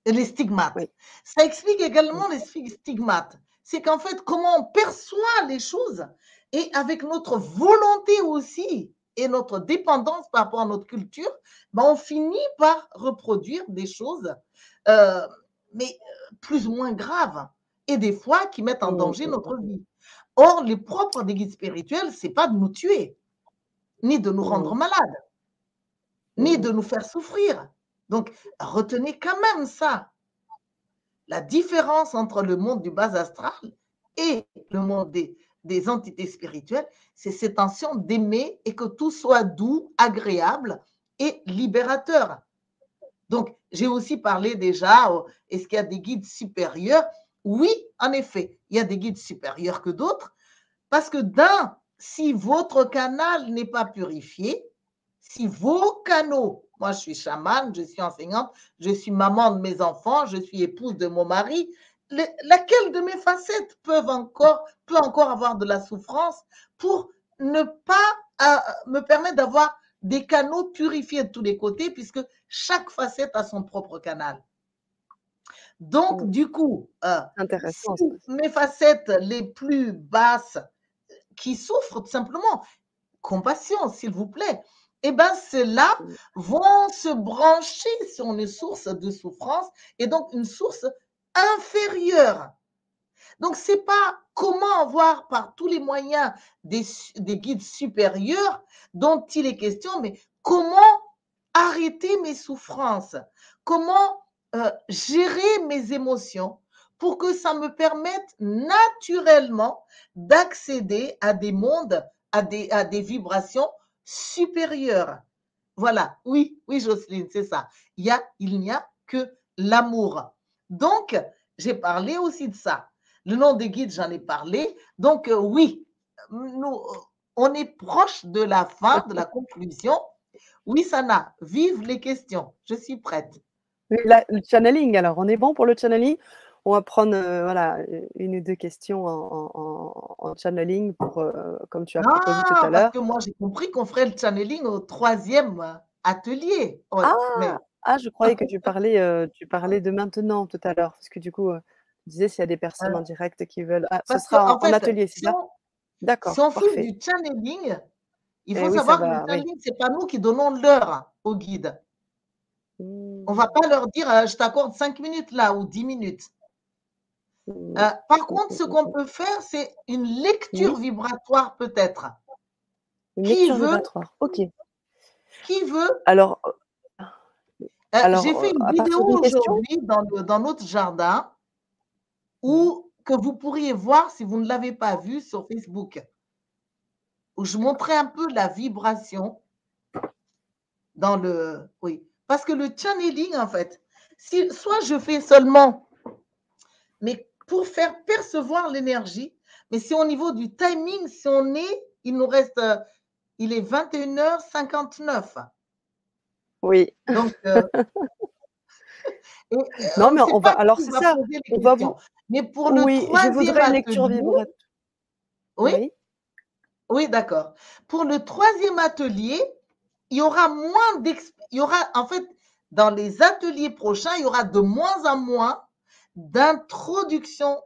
Les stigmates. Ça explique également les stigmates. C'est qu'en fait, comment on perçoit les choses et avec notre volonté aussi et notre dépendance par rapport à notre culture, ben on finit par reproduire des choses euh, mais euh, plus ou moins graves, et des fois qui mettent en danger notre vie. Or, les propres des guides spirituels, c'est pas de nous tuer, ni de nous rendre malades, ni de nous faire souffrir. Donc, retenez quand même ça. La différence entre le monde du bas astral et le monde des, des entités spirituelles, c'est cette tension d'aimer et que tout soit doux, agréable et libérateur. Donc, j'ai aussi parlé déjà, euh, est-ce qu'il y a des guides supérieurs? Oui, en effet, il y a des guides supérieurs que d'autres, parce que d'un, si votre canal n'est pas purifié, si vos canaux, moi je suis chamane, je suis enseignante, je suis maman de mes enfants, je suis épouse de mon mari, laquelle de mes facettes encore, peut encore avoir de la souffrance pour ne pas euh, me permettre d'avoir des canaux purifiés de tous les côtés, puisque chaque facette a son propre canal. Donc, mm. du coup, euh, mes facettes les plus basses qui souffrent tout simplement, compassion, s'il vous plaît, eh bien, ceux-là mm. vont se brancher sur une source de souffrance et donc une source inférieure. Donc, ce n'est pas comment avoir par tous les moyens des, des guides supérieurs dont il est question, mais comment arrêter mes souffrances, comment euh, gérer mes émotions pour que ça me permette naturellement d'accéder à des mondes, à des, vibrations supérieures? Voilà, oui, oui, Jocelyne, c'est ça. Il n'y a que l'amour. Donc, j'ai parlé aussi de ça. Le nom des guides, j'en ai parlé. Donc, euh, oui, nous, on est proche de la fin, de la conclusion. Oui, Sana, vive les questions. Je suis prête. le channeling, alors, on est bon pour le channeling? On va prendre euh, voilà, une ou deux questions en, channeling, pour, euh, comme tu as proposé tout à l'heure. Parce que moi, j'ai compris qu'on ferait le channeling au troisième atelier. ah, ah, je croyais [LAUGHS] que tu parlais, euh, tu parlais de maintenant tout à l'heure, parce que du coup, disais s'il y a des personnes en direct qui veulent. Ah, ce sera en, atelier, c'est ça? D'accord. Si on fait du channeling, il eh faut savoir que le channeling, ce n'est pas nous qui donnons l'heure au guide. On ne va mmh. pas leur dire je t'accorde cinq minutes là ou dix minutes. Euh, par contre, ce qu'on peut faire, c'est une lecture vibratoire peut-être. Lecture veut, vibratoire, ok. Qui veut Alors, euh, alors j'ai fait une vidéo aujourd'hui dans, dans, notre jardin où que vous pourriez voir si vous ne l'avez pas vu sur Facebook, où je montrais un peu la vibration dans le... Oui, parce que le channeling, en fait, si, soit je fais seulement, mais pour faire percevoir l'énergie. Mais c'est au niveau du timing, si on est, il nous reste, euh, il est 21h59. Oui. Donc, euh, [LAUGHS] euh, non, mais on va, alors c'est ça, on va vous... Mais pour le oui, troisième je voudrais une lecture vibratoire. Oui? Oui, oui d'accord. Pour le troisième atelier, il y aura moins d'exp... Il y aura, en fait, dans les ateliers prochains, il y aura de moins en moins d'introduction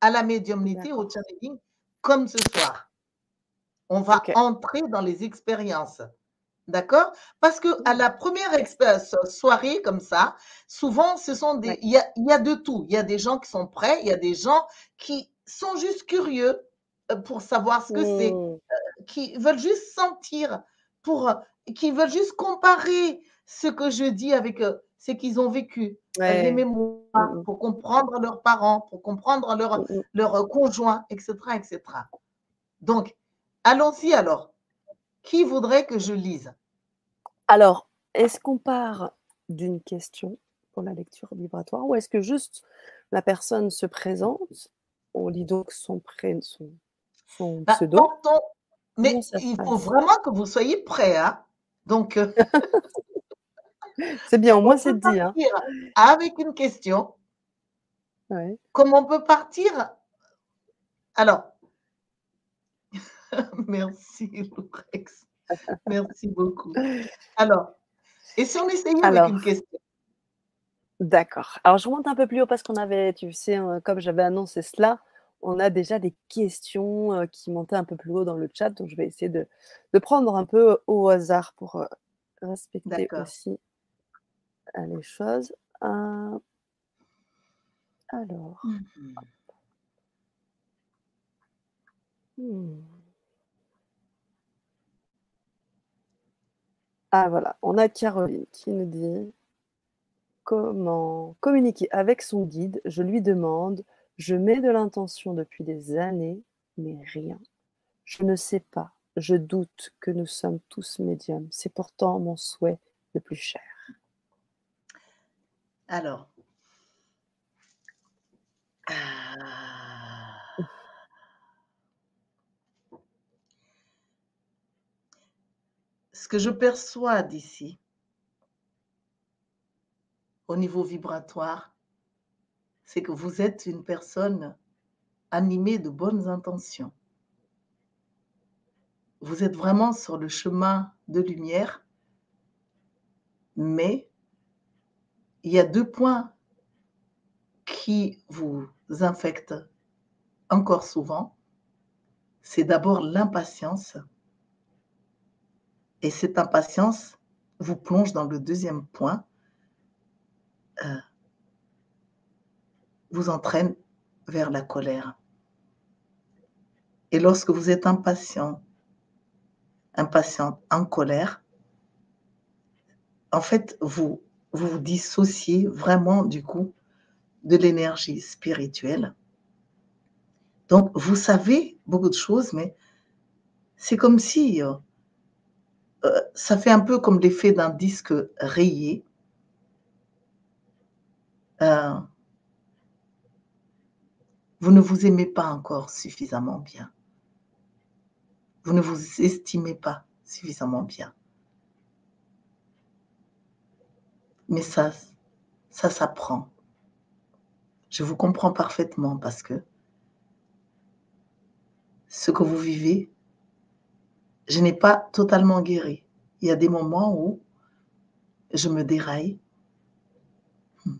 à la médiumnité, au channeling, comme ce soir. On va entrer dans les expériences. D'accord? Parce que à la première soirée comme ça, souvent, ce sont des. Il, y a, il y, a, de tout. Il y a des gens qui sont prêts, il y a des gens qui sont juste curieux euh, pour savoir ce que c'est, mmh. euh, qui veulent juste sentir, pour, qui veulent juste comparer ce que je dis avec ce qu'ils ont vécu les mémoires, mmh, pour comprendre leurs parents, pour comprendre leur, mmh, leur conjoint, etc., etc. Donc, allons-y alors. Qui voudrait que je lise? Alors, est-ce qu'on part d'une question pour la lecture vibratoire ou est-ce que juste la personne se présente, on lit donc son prénom, son, bah, pseudo Mais il faut vraiment que vous soyez prêts. Hein donc, euh, [LAUGHS] C'est bien, au moins c'est dit. Hein. Avec une question. Comme on peut partir? Alors, [LAUGHS] merci Lourex. Merci beaucoup. Alors, et si on essayait avec une question? D'accord. Alors, je remonte un peu plus haut parce qu'on avait, tu sais, hein, comme j'avais annoncé cela, on a déjà des questions euh, qui montaient un peu plus haut dans le chat. Donc, je vais essayer de, prendre un peu au hasard pour euh, respecter aussi les choses. Euh, alors. Mmh hmm. Ah voilà, on a Caroline qui nous dit comment communiquer avec son guide. Je lui demande, je mets de l'intention depuis des années, mais rien. Je ne sais pas, je doute que nous sommes tous médiums. C'est pourtant mon souhait le plus cher. Alors. Ah. Ce que je perçois d'ici, au niveau vibratoire, c'est que vous êtes une personne animée de bonnes intentions. Vous êtes vraiment sur le chemin de lumière, mais il y a deux points qui vous infectent encore souvent. C'est d'abord l'impatience. Et cette impatience vous plonge dans le deuxième point, euh, vous entraîne vers la colère. Et lorsque vous êtes impatient, impatient, en colère, en fait, vous vous vous dissociez vraiment du coup de l'énergie spirituelle. Donc, vous savez beaucoup de choses, mais c'est comme si euh, euh, ça fait un peu comme l'effet d'un disque rayé. Euh, vous ne vous aimez pas encore suffisamment bien. Vous ne vous estimez pas suffisamment bien. Mais ça, ça s'apprend. Je vous comprends parfaitement parce que ce que vous vivez, je n'ai pas totalement guéri. Il y a des moments où je me déraille hmm,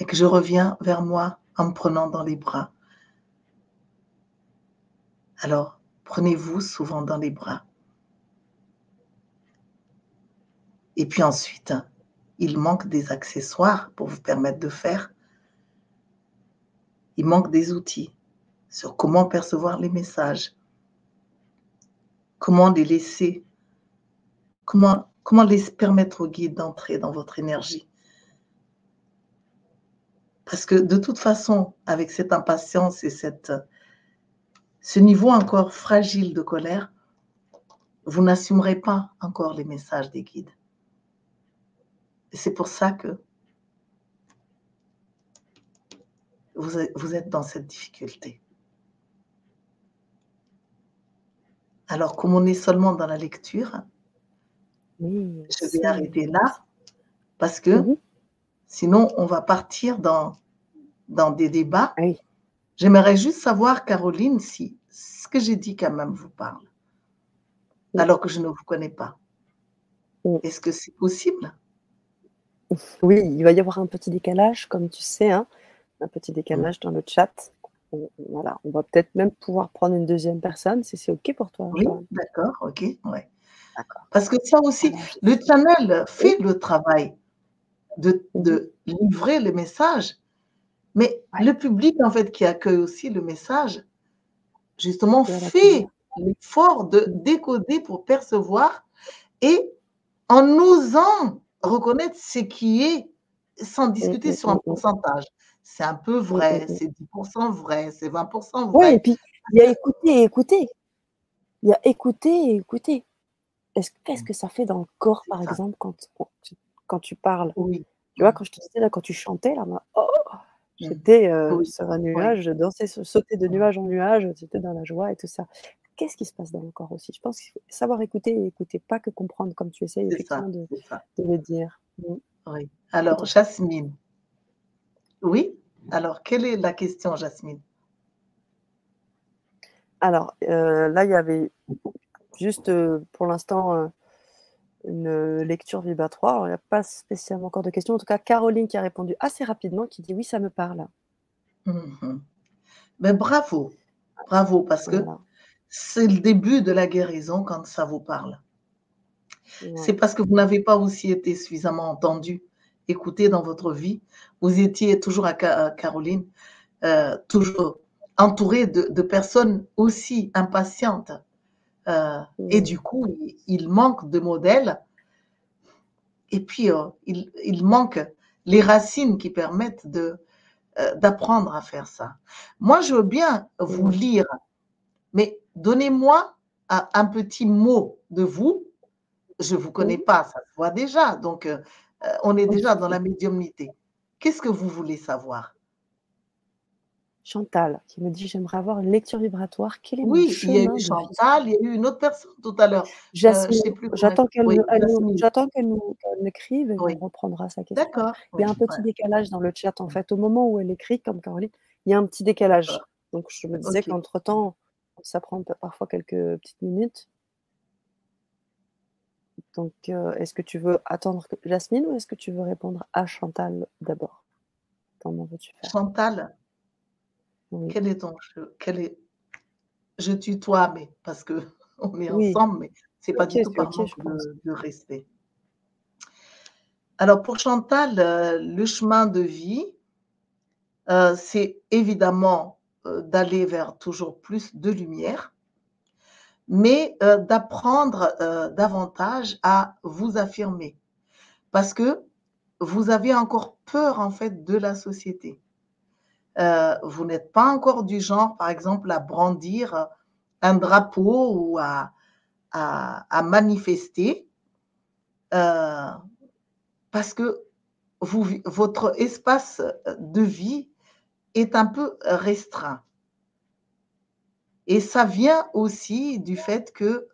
et que je reviens vers moi en me prenant dans les bras. Alors, prenez-vous souvent dans les bras. Et puis ensuite, il manque des accessoires pour vous permettre de faire. Il manque des outils sur comment percevoir les messages, comment les laisser, comment, les permettre au guide d'entrer dans votre énergie? Parce que de toute façon, avec cette impatience et cette, ce niveau encore fragile de colère, vous n'assumerez pas encore les messages des guides. Et c'est pour ça que vous êtes dans cette difficulté. Alors, comme on est seulement dans la lecture, je vais arrêter là parce que mhm. sinon, on va partir dans, dans des débats. J'aimerais juste savoir, Caroline, si ce que j'ai dit quand même vous parle, alors que je ne vous connais pas. Est-ce que c'est possible? Oui, il va y avoir un petit décalage, comme tu sais, hein, un petit décalage dans le chat. Voilà, on va peut-être même pouvoir prendre une deuxième personne, si c'est OK pour toi. Oui, d'accord, OK, ouais. Parce que ça aussi, le channel fait le travail de, de livrer le message, mais le public, en fait, qui accueille aussi le message, justement, fait l'effort de décoder pour percevoir et en osant reconnaître ce qui est sans discuter sur un pourcentage. C'est un peu vrai, c'est 10% vrai, c'est 20% vrai. Oui, et puis il y a écouter et écouter. Il y a écouter et écouter. Qu'est-ce que ça fait dans le corps, par exemple, quand, quand tu parles? Oui. Tu vois, quand je te disais, là, quand tu chantais, là, oh, j'étais euh, sur un nuage, je dansais, sautais de nuage en nuage, j'étais dans la joie et tout ça. Qu'est-ce qui se passe dans le corps aussi? Je pense qu'il faut savoir écouter et écouter, pas que comprendre comme tu essayes effectivement de, le dire. Mm. Oui. Alors, Jasmine. Oui Alors, quelle est la question, Jasmine? Alors, euh, là, il y avait juste euh, pour l'instant une lecture vibratoire. Il n'y a pas spécialement encore de questions. En tout cas, Caroline qui a répondu assez rapidement, qui dit oui, ça me parle. Mhm. Ben, bravo, bravo, parce que c'est le début de la guérison quand ça vous parle. C'est parce que vous n'avez pas aussi été suffisamment entendu, écouté dans votre vie. Vous étiez toujours à Caroline, euh, toujours entouré de, personnes aussi impatientes euh, et du coup, il, manque de modèles. Et puis, euh, il, manque les racines qui permettent de, d'apprendre à faire ça. Moi, je veux bien vous lire, mais donnez-moi un, petit mot de vous. Je ne vous connais pas, ça se voit déjà. Donc, on est déjà dans la médiumnité. Qu'est-ce que vous voulez savoir? Chantal qui me dit j'aimerais avoir une lecture vibratoire. Quel est oui, il y a eu Chantal, il y a eu une autre personne tout à l'heure. Euh, j'attends qu'elle nous, écrive et on reprendra sa question. D'accord. Il y a un petit décalage dans le chat en fait. Au moment où elle écrit, comme Caroline, il y a un petit décalage. Donc je me disais qu'entre-temps, ça prend parfois quelques petites minutes. Donc, euh, est-ce que tu veux attendre Jasmine ou est-ce que tu veux répondre à Chantal d'abord? Comment veux-tu faire? Chantal, quel est ton quel est? Je tutoie mais parce que [LAUGHS] on est ensemble mais c'est pas du tout par de, respect. Alors pour Chantal, euh, le chemin de vie, euh, c'est évidemment euh, d'aller vers toujours plus de lumière, mais d'apprendre davantage à vous affirmer, parce que vous avez encore peur en fait de la société. Euh, vous n'êtes pas encore du genre, par exemple, à brandir un drapeau ou à, à, manifester, euh, parce que vous, votre espace de vie est un peu restreint. Et ça vient aussi du fait que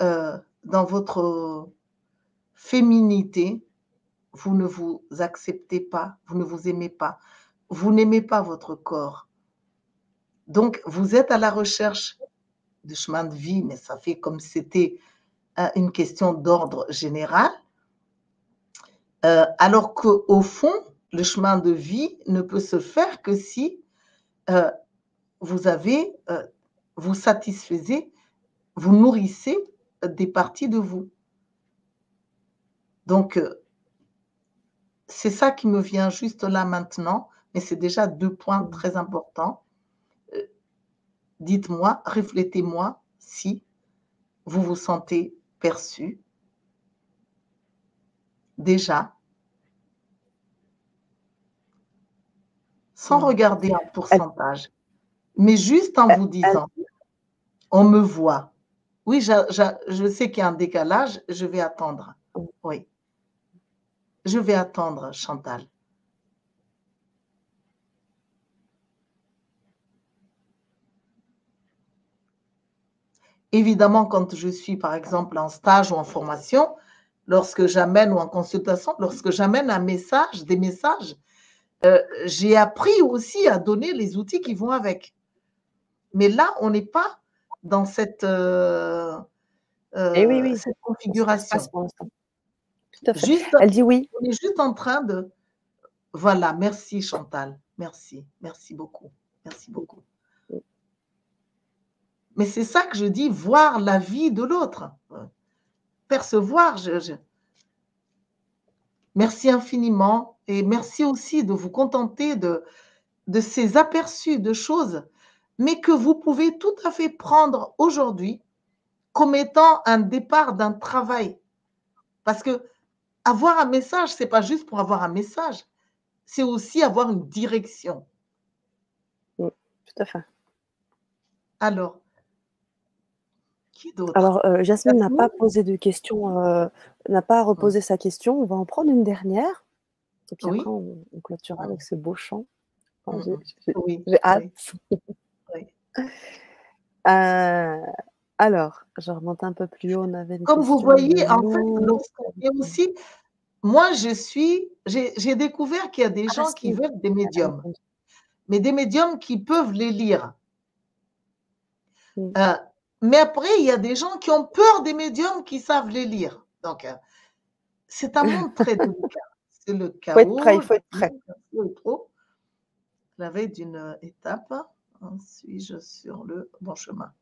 euh, dans votre féminité, vous ne vous acceptez pas, vous ne vous aimez pas, vous n'aimez pas votre corps. Donc, vous êtes à la recherche de chemin de vie, mais ça fait comme c'était euh, une question d'ordre général. Euh, alors qu'au fond, le chemin de vie ne peut se faire que si euh, vous avez, vous satisfaisez, vous nourrissez des parties de vous. Donc, c'est ça qui me vient juste là maintenant, mais c'est déjà deux points très importants. Dites-moi, reflétez-moi si vous vous sentez perçu déjà, sans regarder un pourcentage, mais juste en vous disant, on me voit. Oui, je, sais qu'il y a un décalage, je vais attendre. Oui. Je vais attendre, Chantal. Évidemment, quand je suis, par exemple, en stage ou en formation, lorsque j'amène ou en consultation, lorsque j'amène un message, des messages, euh, j'ai appris aussi à donner les outils qui vont avec. Mais là, on n'est pas dans cette, euh, euh eh oui, oui. cette configuration. Tout à fait. Juste, Elle dit oui. On est juste en train de. Voilà, merci Chantal. Merci. Merci beaucoup. Merci beaucoup. Mais c'est ça que je dis, voir la vie de l'autre. Percevoir. Merci infiniment et merci aussi de vous contenter de, de ces aperçus de choses, mais que vous pouvez tout à fait prendre aujourd'hui comme étant un départ d'un travail. Parce que avoir un message, ce n'est pas juste pour avoir un message, c'est aussi avoir une direction. tout à fait. Alors, alors, euh, Jasmine n'a pas posé de question, euh, n'a pas reposé sa question. On va en prendre une dernière. Et puis après, on, clôturera avec ce beau chant. J'ai hâte. [LAUGHS] Euh, alors, je remonte un peu plus haut. On avait Comme vous voyez, en fait, aussi, moi, je suis, j'ai découvert qu'il y a des ah, gens qui veulent des médiums, mais des médiums qui peuvent les lire. Mais après, il y a des gens qui ont peur des médiums qui savent les lire. Donc, euh, c'est un monde très [LAUGHS] délicat. C'est le chaos. Il faut être prêt, il faut être prêt. La veille d'une étape, suis-je sur le bon chemin?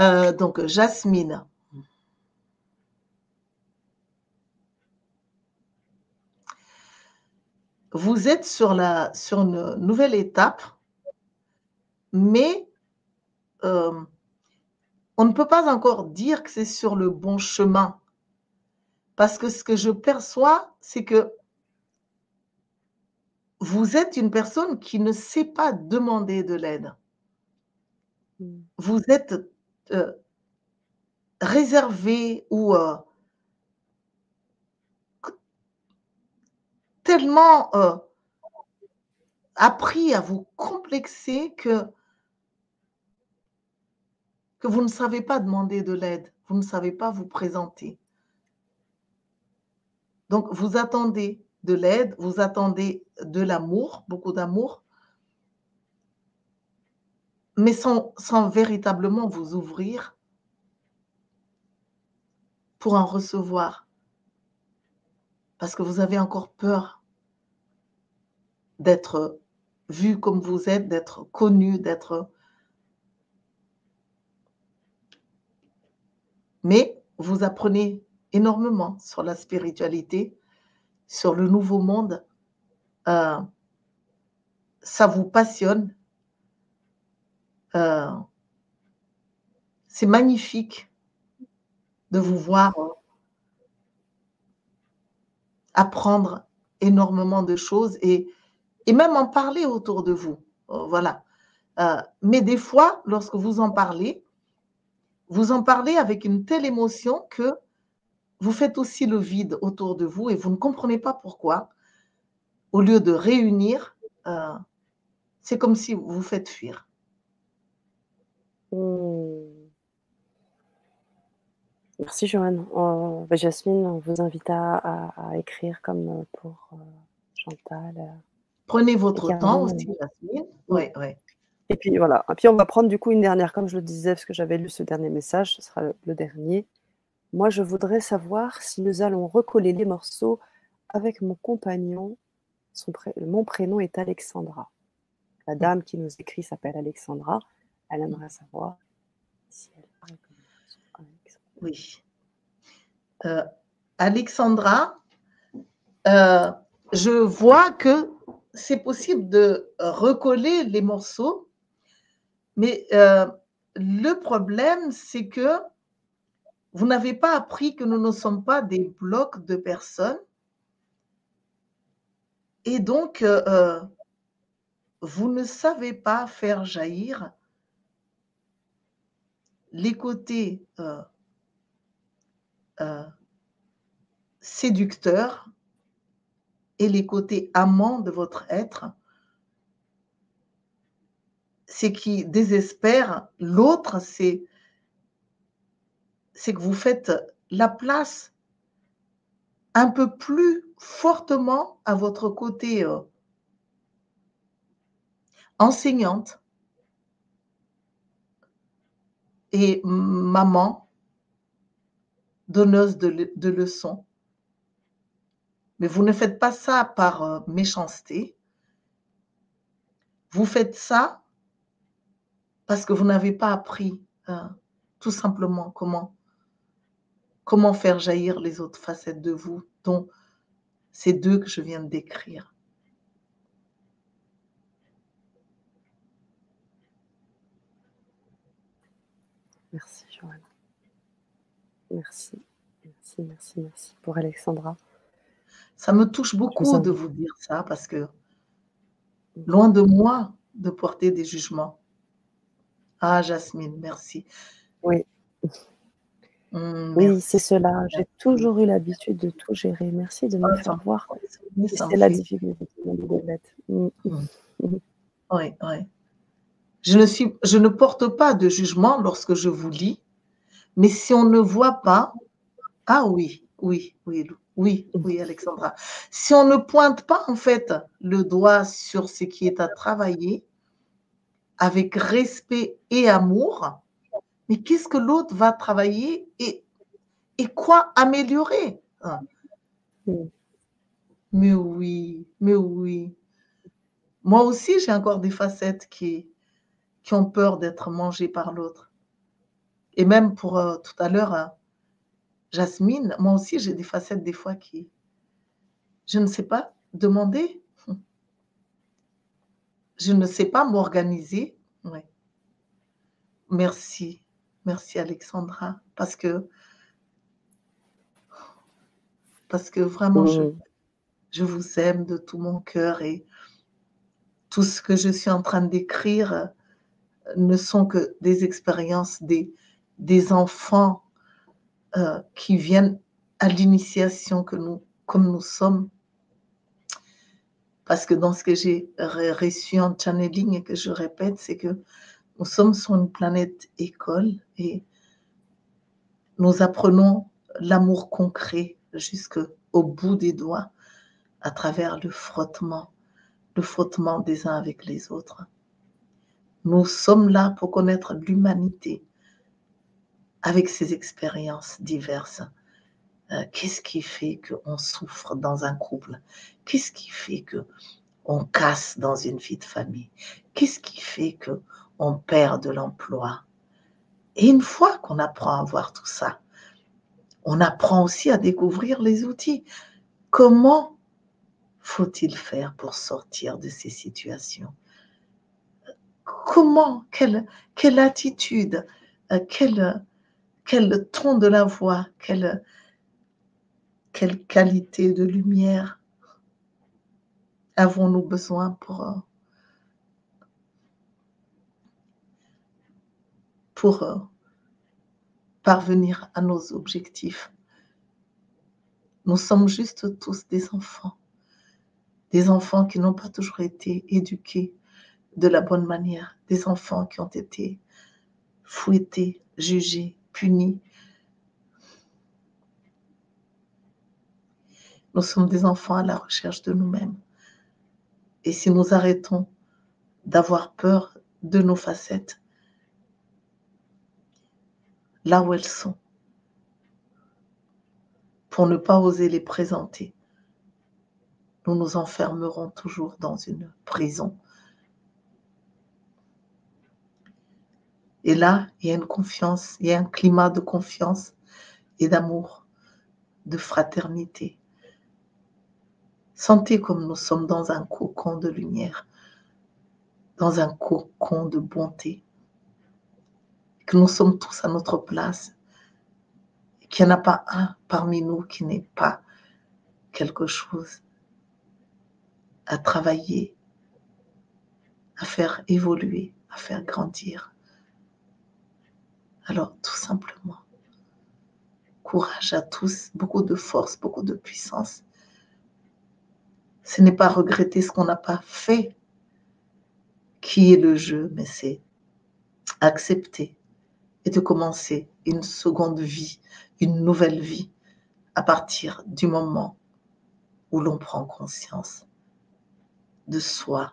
Euh, Donc, Jasmine. Vous êtes sur, la, sur une nouvelle étape, mais euh, on ne peut pas encore dire que c'est sur le bon chemin. Parce que ce que je perçois, c'est que vous êtes une personne qui ne sait pas demander de l'aide. Vous êtes euh, réservé ou euh, tellement appris à vous complexer que que vous ne savez pas demander de l'aide, vous ne savez pas vous présenter. Donc, vous attendez de l'aide, vous attendez de l'amour, beaucoup d'amour, mais sans, véritablement vous ouvrir pour en recevoir. Parce que vous avez encore peur d'être vu comme vous êtes, d'être connu, d'être. Mais vous apprenez énormément sur la spiritualité, sur le nouveau monde. Euh, ça vous passionne. Euh, c'est magnifique de vous voir apprendre énormément de choses et, même en parler autour de vous. Voilà. Euh, mais des fois, lorsque vous en parlez, vous en parlez avec une telle émotion que vous faites aussi le vide autour de vous et vous ne comprenez pas pourquoi. Au lieu de réunir, euh, c'est comme si vous vous faites fuir. Mmh. Merci Joanne. Euh, bah, Jasmine, on vous invite à, écrire comme euh, pour euh, Chantal. Prenez votre temps aussi, Jasmine. Oui, oui. Et puis voilà. Et puis on va prendre du coup une dernière, comme je le disais, parce que j'avais lu ce dernier message, ce sera le, dernier. Moi, je voudrais savoir si nous allons recoller les morceaux avec mon compagnon. Son mon prénom est Alexandra. La dame qui nous écrit s'appelle Alexandra. Elle aimerait savoir si elle oui. Euh, Alexandra, euh, je vois que c'est possible de recoller les morceaux, mais euh, le problème, c'est que vous n'avez pas appris que nous ne sommes pas des blocs de personnes. Et donc, vous ne savez pas faire jaillir les côtés euh, séducteurs et les côtés amants de votre être, c'est qui désespère l'autre, c'est c'est que vous faites la place un peu plus fortement à votre côté euh, enseignante et maman donneuse de, leçons. Mais vous ne faites pas ça par euh, méchanceté. Vous faites ça parce que vous n'avez pas appris hein, tout simplement comment, comment faire jaillir les autres facettes de vous, dont ces deux que je viens de décrire? Merci, Joanne. Merci, merci, merci, merci pour Alexandra. Ça me touche beaucoup de vous dire ça parce que loin de moi de porter des jugements. Ah, Jasmine, merci. Oui. Mmh, oui, c'est cela. J'ai toujours eu l'habitude de tout gérer. Merci de me faire voir. C'est la difficulté de mmh. Mmh. Oui, oui. Je ne, suis, je ne porte pas de jugement lorsque je vous lis mais si on ne voit pas, ah oui, oui, oui, oui, oui, Alexandra. Si on ne pointe pas en fait le doigt sur ce qui est à travailler avec respect et amour, mais qu'est-ce que l'autre va travailler et, quoi améliorer? Hein? Mais oui, mais oui. Moi aussi, j'ai encore des facettes qui, ont peur d'être mangées par l'autre. Et même pour euh, tout à l'heure, euh, Jasmine, moi aussi, j'ai des facettes des fois qui, je ne sais pas demander. Je ne sais pas m'organiser. Merci. Merci Alexandra. Parce que, parce que vraiment, je, mmh. je vous aime de tout mon cœur et tout ce que je suis en train d'écrire ne sont que des expériences, des, des enfants euh, qui viennent à l'initiation que nous, comme nous sommes. Parce que dans ce que j'ai reçu en channeling et que je répète, c'est que nous sommes sur une planète école et nous apprenons l'amour concret jusqu'au bout des doigts à travers le frottement, le frottement des uns avec les autres. Nous sommes là pour connaître l'humanité, avec ces expériences diverses, euh, qu'est-ce qui fait qu'on souffre dans un couple? Qu'est-ce qui fait que on casse dans une vie de famille? Qu'est-ce qui fait que on perd de l'emploi Et une fois qu'on apprend à voir tout ça, on apprend aussi à découvrir les outils. Comment faut-il faire pour sortir de ces situations? Comment Quelle, attitude euh, quel ton de la voix, quelle, quelle qualité de lumière avons-nous besoin pour, pour euh, parvenir à nos objectifs. Nous sommes juste tous des enfants, des enfants qui n'ont pas toujours été éduqués de la bonne manière, des enfants qui ont été fouettés, jugés, punis. Nous sommes des enfants à la recherche de nous-mêmes. Et si nous arrêtons d'avoir peur de nos facettes, là où elles sont, pour ne pas oser les présenter, nous nous enfermerons toujours dans une prison. Et là, il y a une confiance, il y a un climat de confiance et d'amour, de fraternité. Sentez comme nous sommes dans un cocon de lumière, dans un cocon de bonté, que nous sommes tous à notre place, qu'il n'y en a pas un parmi nous qui n'ait pas quelque chose à travailler, à faire évoluer, à faire grandir. Alors, tout simplement, courage à tous, beaucoup de force, beaucoup de puissance. Ce n'est pas regretter ce qu'on n'a pas fait qui est le jeu, mais c'est accepter et de commencer une seconde vie, une nouvelle vie à partir du moment où l'on prend conscience de soi,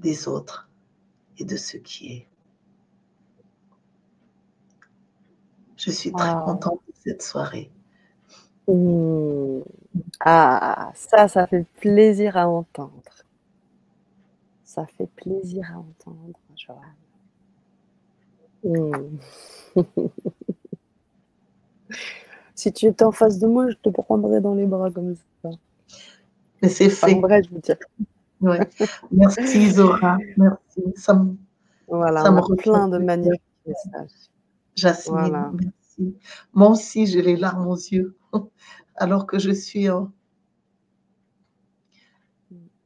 des autres et de ce qui est. Je suis très contente de cette soirée. Mmh. Ah, ça, ça fait plaisir à entendre. Ça fait plaisir à entendre, Joanne. Mmh. [LAUGHS] si tu étais en face de moi, je te prendrais dans les bras comme ça. Mais c'est fait. En vrai, je veux dire. Merci Zora, merci. Ça me, voilà, ça me plein de magnifiques messages. Jasmine, merci. Moi aussi, j'ai les larmes aux yeux, [LAUGHS] alors que je suis en...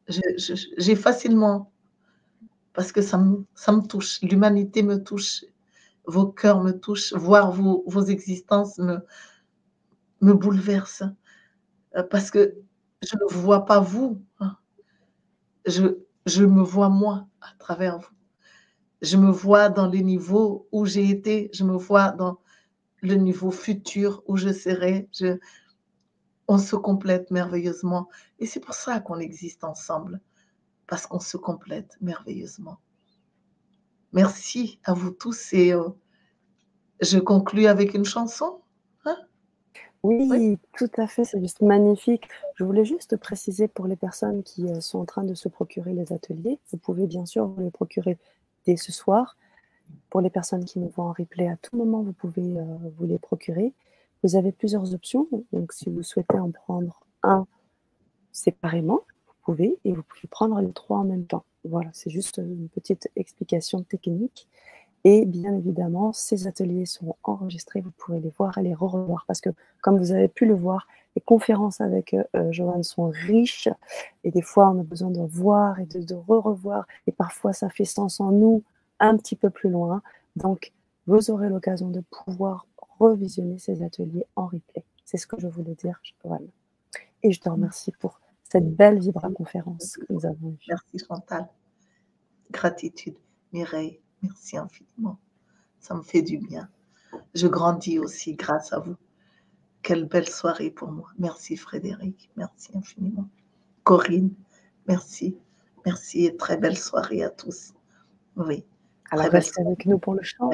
J'ai facilement, parce que ça me, ça me touche, l'humanité me touche, vos cœurs me touchent, voir vos, existences me, me bouleverse, euh, parce que je ne vois pas vous, hein je, me vois moi à travers vous. Je me vois dans les niveaux où j'ai été, je me vois dans le niveau futur où je serai. Je, on se complète merveilleusement. Et c'est pour ça qu'on existe ensemble, parce qu'on se complète merveilleusement. Merci à vous tous et euh, je conclus avec une chanson. Oui, tout à fait, c'est juste magnifique. Je voulais juste préciser pour les personnes qui euh, sont en train de se procurer les ateliers, vous pouvez bien sûr vous les procurer dès ce soir. Pour les personnes qui nous voient en replay, à tout moment, vous pouvez euh, vous les procurer. Vous avez plusieurs options. Donc, si vous souhaitez en prendre un séparément, vous pouvez, et vous pouvez prendre les trois en même temps. Voilà, c'est juste une petite explication technique. Et bien évidemment, ces ateliers sont enregistrés, vous pourrez les voir et les re-revoir parce que, comme vous avez pu le voir, les conférences avec euh, Joanne sont riches et des fois, on a besoin de voir et de, re-revoir et parfois, ça fait sens en nous un petit peu plus loin. Donc, vous aurez l'occasion de pouvoir revisionner ces ateliers en replay. C'est ce que je voulais dire, Joanne. Et je te remercie pour cette belle Vibra conférence que nous avons eue. Merci Chantal. Gratitude, Mireille. Merci infiniment. Ça me fait du bien. Je grandis aussi grâce à vous. Quelle belle soirée pour moi. Merci Frédéric. Merci infiniment. Corinne, merci. Merci et très belle soirée à tous. Oui. Alors restez avec nous pour le chant.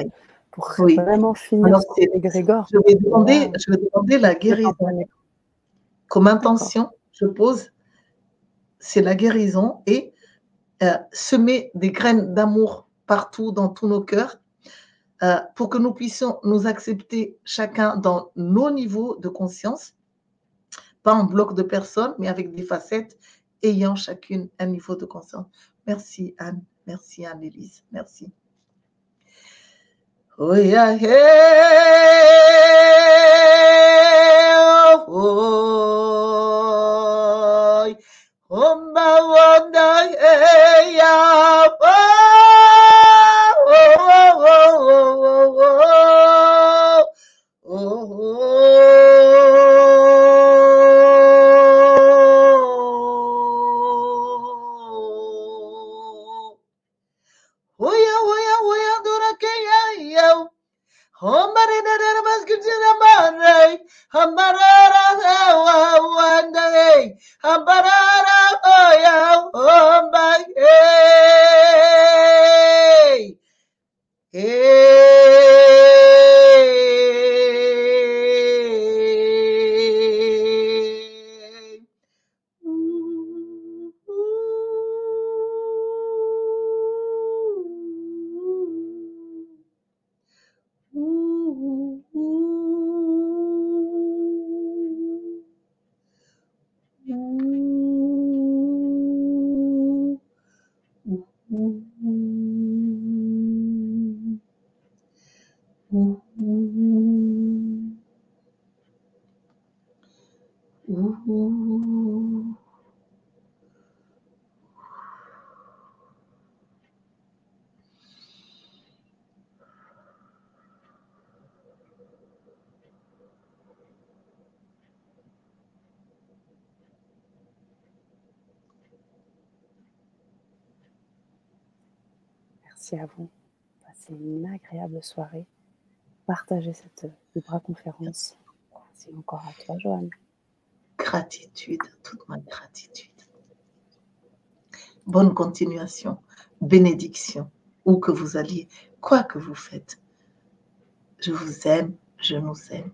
Pour vraiment finir les Grégor. Je vais, demander, je vais demander la guérison. Comme intention, je pose, c'est la guérison et euh, semer des graines d'amour partout dans tous nos cœurs, euh, pour que nous puissions nous accepter chacun dans nos niveaux de conscience, pas en bloc de personnes, mais avec des facettes ayant chacune un niveau de conscience. Merci Anne, merci Anne-Élise, merci. Oh, yeah, oh, Om À vous. Passez une agréable soirée. Partagez cette Libra conférence. Merci encore à toi, Joanne. Gratitude, toute ma gratitude. Bonne continuation, bénédiction, où que vous alliez, quoi que vous faites. Je vous aime, je nous aime.